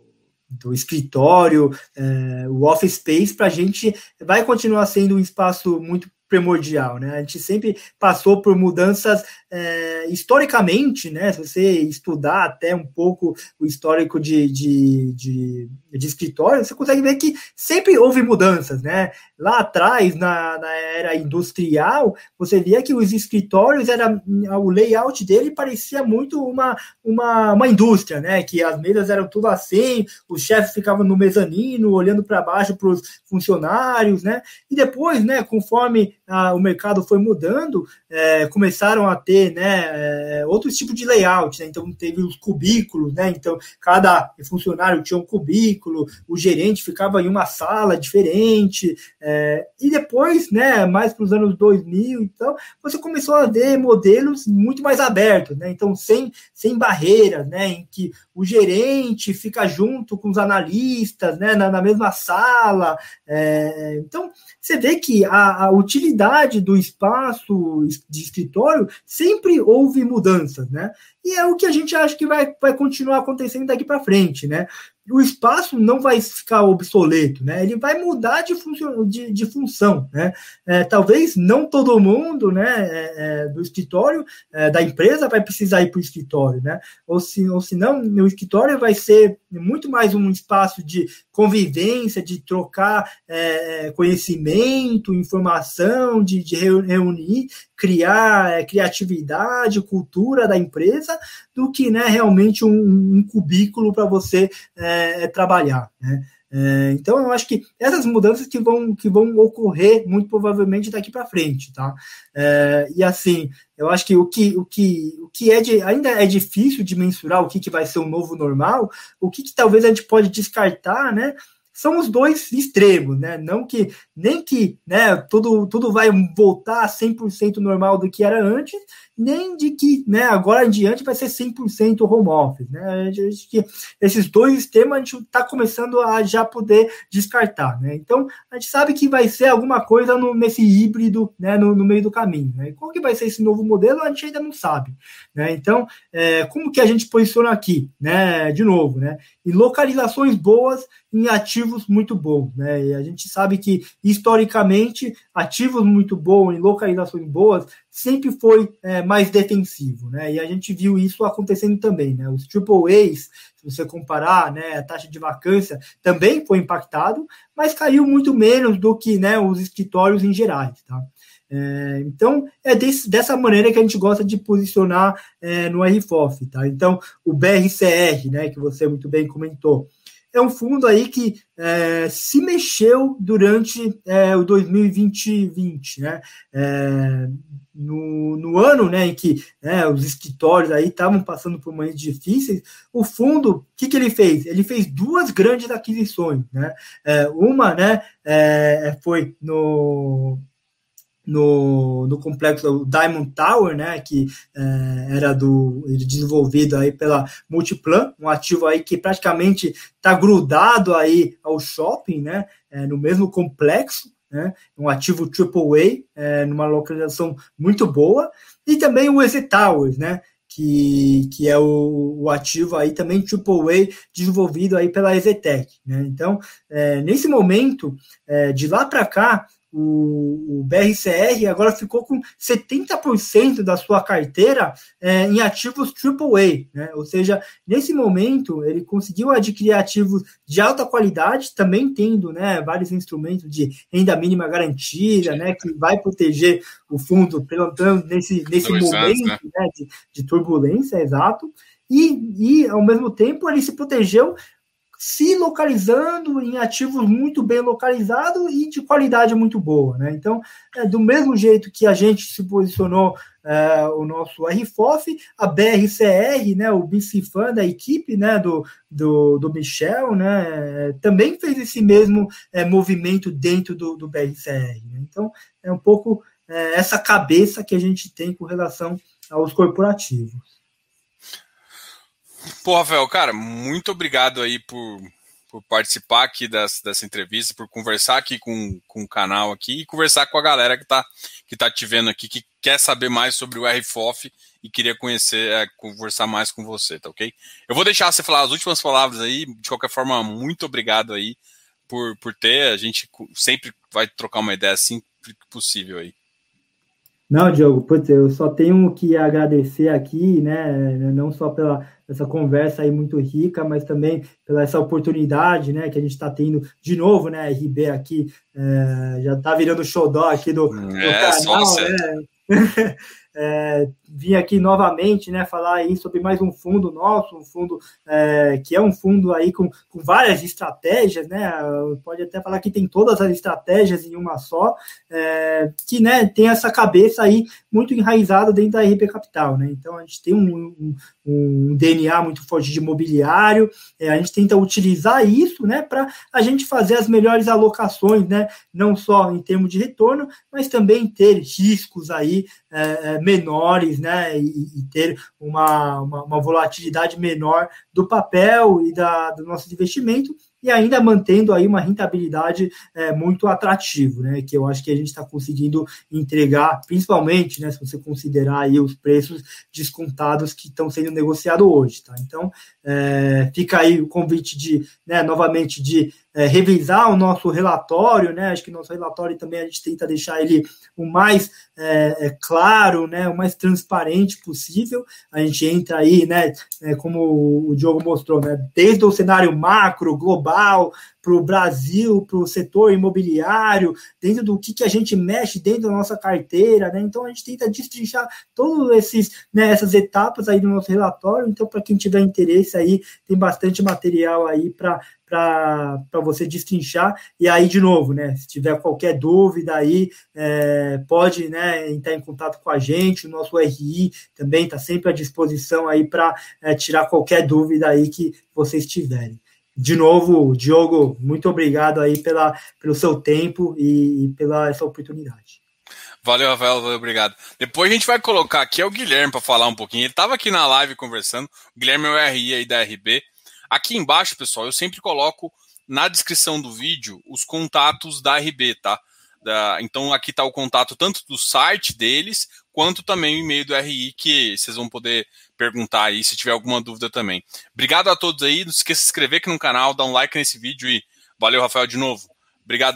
do escritório, é, o office space, para a gente vai continuar sendo um espaço muito primordial, né? A gente sempre passou por mudanças é, historicamente, né? Se você estudar até um pouco o histórico de, de, de, de, escritório, você consegue ver que sempre houve mudanças, né? Lá atrás, na, na era industrial, você via que os escritórios era o layout dele parecia muito uma, uma, uma indústria, né? Que as mesas eram tudo assim, os chefes ficavam no mezanino, olhando para baixo para os funcionários, né? E depois, né? Conforme a, o mercado foi mudando, é, começaram a ter né, é, outros tipos de layout, né? então teve os cubículos, né? então cada funcionário tinha um cubículo, o gerente ficava em uma sala diferente, é, e depois, né, mais para os anos 2000, então, você começou a ver modelos muito mais abertos, né? então sem, sem barreiras, né? em que o gerente fica junto com os analistas, né, na, na mesma sala. É, então, você vê que a, a, utilidade do espaço de escritório sempre houve mudanças, né? E é o que a gente acha que vai, vai continuar acontecendo daqui para frente, né? O espaço não vai ficar obsoleto, né? Ele vai mudar de, função, de, de função, né? É, talvez não todo mundo, né, é, é, do escritório, é, da empresa vai precisar ir para o escritório, né? Ou se, ou se não, o escritório vai ser muito mais um espaço de convivência, de trocar é, conhecimento, informação, de, de reunir, criar é, criatividade, cultura da empresa, do que né, realmente um, um cubículo para você é, é, trabalhar. Né? É, então, eu acho que essas mudanças que vão, que vão ocorrer muito provavelmente daqui para frente, tá? É, e assim, eu acho que o que, o que, o que é de, ainda é difícil de mensurar o que, que vai ser o novo normal, o que, que talvez a gente pode descartar, né? São os dois extremos, né? Não que nem que, né, tudo, tudo vai voltar a 100% normal do que era antes, nem de que, né, agora em diante vai ser 100% home office, né? Acho que esses dois extremos a gente está começando a já poder descartar, né? Então, a gente sabe que vai ser alguma coisa no, nesse híbrido, né, no, no meio do caminho, né? E qual que vai ser esse novo modelo, a gente ainda não sabe, né? Então, é, como que a gente posiciona aqui, né? De novo, né? Em localizações boas em ativos muito bons, né? E a gente sabe que historicamente ativos muito bons em localizações boas sempre foi é, mais defensivo, né? E a gente viu isso acontecendo também, né? Os triple A's, se você comparar, né, a taxa de vacância também foi impactado, mas caiu muito menos do que, né, os escritórios em geral, tá? É, então, é desse, dessa maneira que a gente gosta de posicionar é, no RFOF, tá? Então, o BRCR, né, que você muito bem comentou, é um fundo aí que é, se mexeu durante é, o 2020, né? É, no, no, ano né, em que né, os escritórios aí estavam passando por momentos difíceis, o fundo, o que, que ele fez? Ele fez duas grandes aquisições. Né? É, uma né, é, foi no, no, no complexo Diamond Tower, né, que é, era do desenvolvido aí pela Multiplan, um ativo aí que praticamente está grudado aí ao shopping, né, é, no mesmo complexo, né, um ativo AAA, é, numa localização muito boa, e também o EZ Towers, né, que, que é o, o, ativo aí também AAA desenvolvido aí pela Ezetec. Né? Então, é, nesse momento, é, de lá para cá, o, o BRCR agora ficou com 70% da sua carteira é, em ativos AAA, né? ou seja, nesse momento ele conseguiu adquirir ativos de alta qualidade, também tendo né, vários instrumentos de renda mínima garantida, né, que vai proteger o fundo pelo menos nesse, nesse momento anos, né? Né, de, de turbulência, exato. E, e, ao mesmo tempo, ele se protegeu se localizando em ativos muito bem localizados e de qualidade muito boa. Né? Então, é, do mesmo jeito que a gente se posicionou é, o nosso RFOF, a BRCR, né, o BCFAN da equipe né, do, do, do Michel, né, também fez esse mesmo é, movimento dentro do, do BRCR. Né? Então, é um pouco é, essa cabeça que a gente tem com relação aos corporativos. Pô, Rafael, cara, muito obrigado aí por, por participar aqui dessa, dessa entrevista, por conversar aqui com, com o canal aqui e conversar com a galera que está que tá te vendo aqui, que quer saber mais sobre o RFOF e queria conhecer, é, conversar mais com você, tá ok? Eu vou deixar você falar as últimas palavras aí, de qualquer forma, muito obrigado aí por, por ter, a gente sempre vai trocar uma ideia assim que possível aí. Não, Diogo, putz, eu só tenho que agradecer aqui, né, não só pela essa conversa aí muito rica, mas também pela essa oportunidade, né, que a gente está tendo de novo, né, RB aqui, é, já está virando xodó aqui do, do é, canal, né? *laughs* é, vim aqui novamente, né, falar aí sobre mais um fundo nosso, um fundo é, que é um fundo aí com, com várias estratégias, né, pode até falar que tem todas as estratégias em uma só, é, que, né, tem essa cabeça aí muito enraizada dentro da RP Capital, né, então a gente tem um, um, um DNA muito forte de imobiliário, é, a gente tenta utilizar isso, né, para a gente fazer as melhores alocações, né, não só em termos de retorno, mas também ter riscos aí é, menores, né, e, e ter uma, uma, uma, volatilidade menor do papel e da, do nosso investimento, e ainda mantendo aí uma rentabilidade é, muito atrativa, né? Que eu acho que a gente está conseguindo entregar, principalmente, né? Se você considerar aí os preços descontados que estão sendo negociados hoje, tá? Então é, fica aí o convite de, né, novamente, de é, revisar o nosso relatório, né? Acho que nosso relatório também a gente tenta deixar ele o mais é, é, claro, né? O mais transparente possível. A gente entra aí, né? É, como o Diogo mostrou, né? Desde o cenário macro, global, para o Brasil, para o setor imobiliário, dentro do que, que a gente mexe dentro da nossa carteira, né? Então a gente tenta destrinchar todas esses, né, essas etapas aí do nosso relatório. Então, para quem tiver interesse aí, tem bastante material aí para para você destrinchar. E aí, de novo, né? Se tiver qualquer dúvida aí, é, pode né, entrar em contato com a gente. O nosso RI também está sempre à disposição aí para é, tirar qualquer dúvida aí que vocês tiverem. De novo, Diogo, muito obrigado aí pela, pelo seu tempo e, e pela essa oportunidade. Valeu, Rafael, valeu, obrigado. Depois a gente vai colocar aqui é o Guilherme para falar um pouquinho. Ele estava aqui na live conversando. O Guilherme é o RI aí da RB. Aqui embaixo, pessoal, eu sempre coloco na descrição do vídeo os contatos da RB, tá? Da, então aqui está o contato tanto do site deles quanto também o e-mail do RI que vocês vão poder perguntar aí se tiver alguma dúvida também. Obrigado a todos aí, não esqueça de se inscrever aqui no canal, dar um like nesse vídeo e valeu, Rafael, de novo. Obrigado.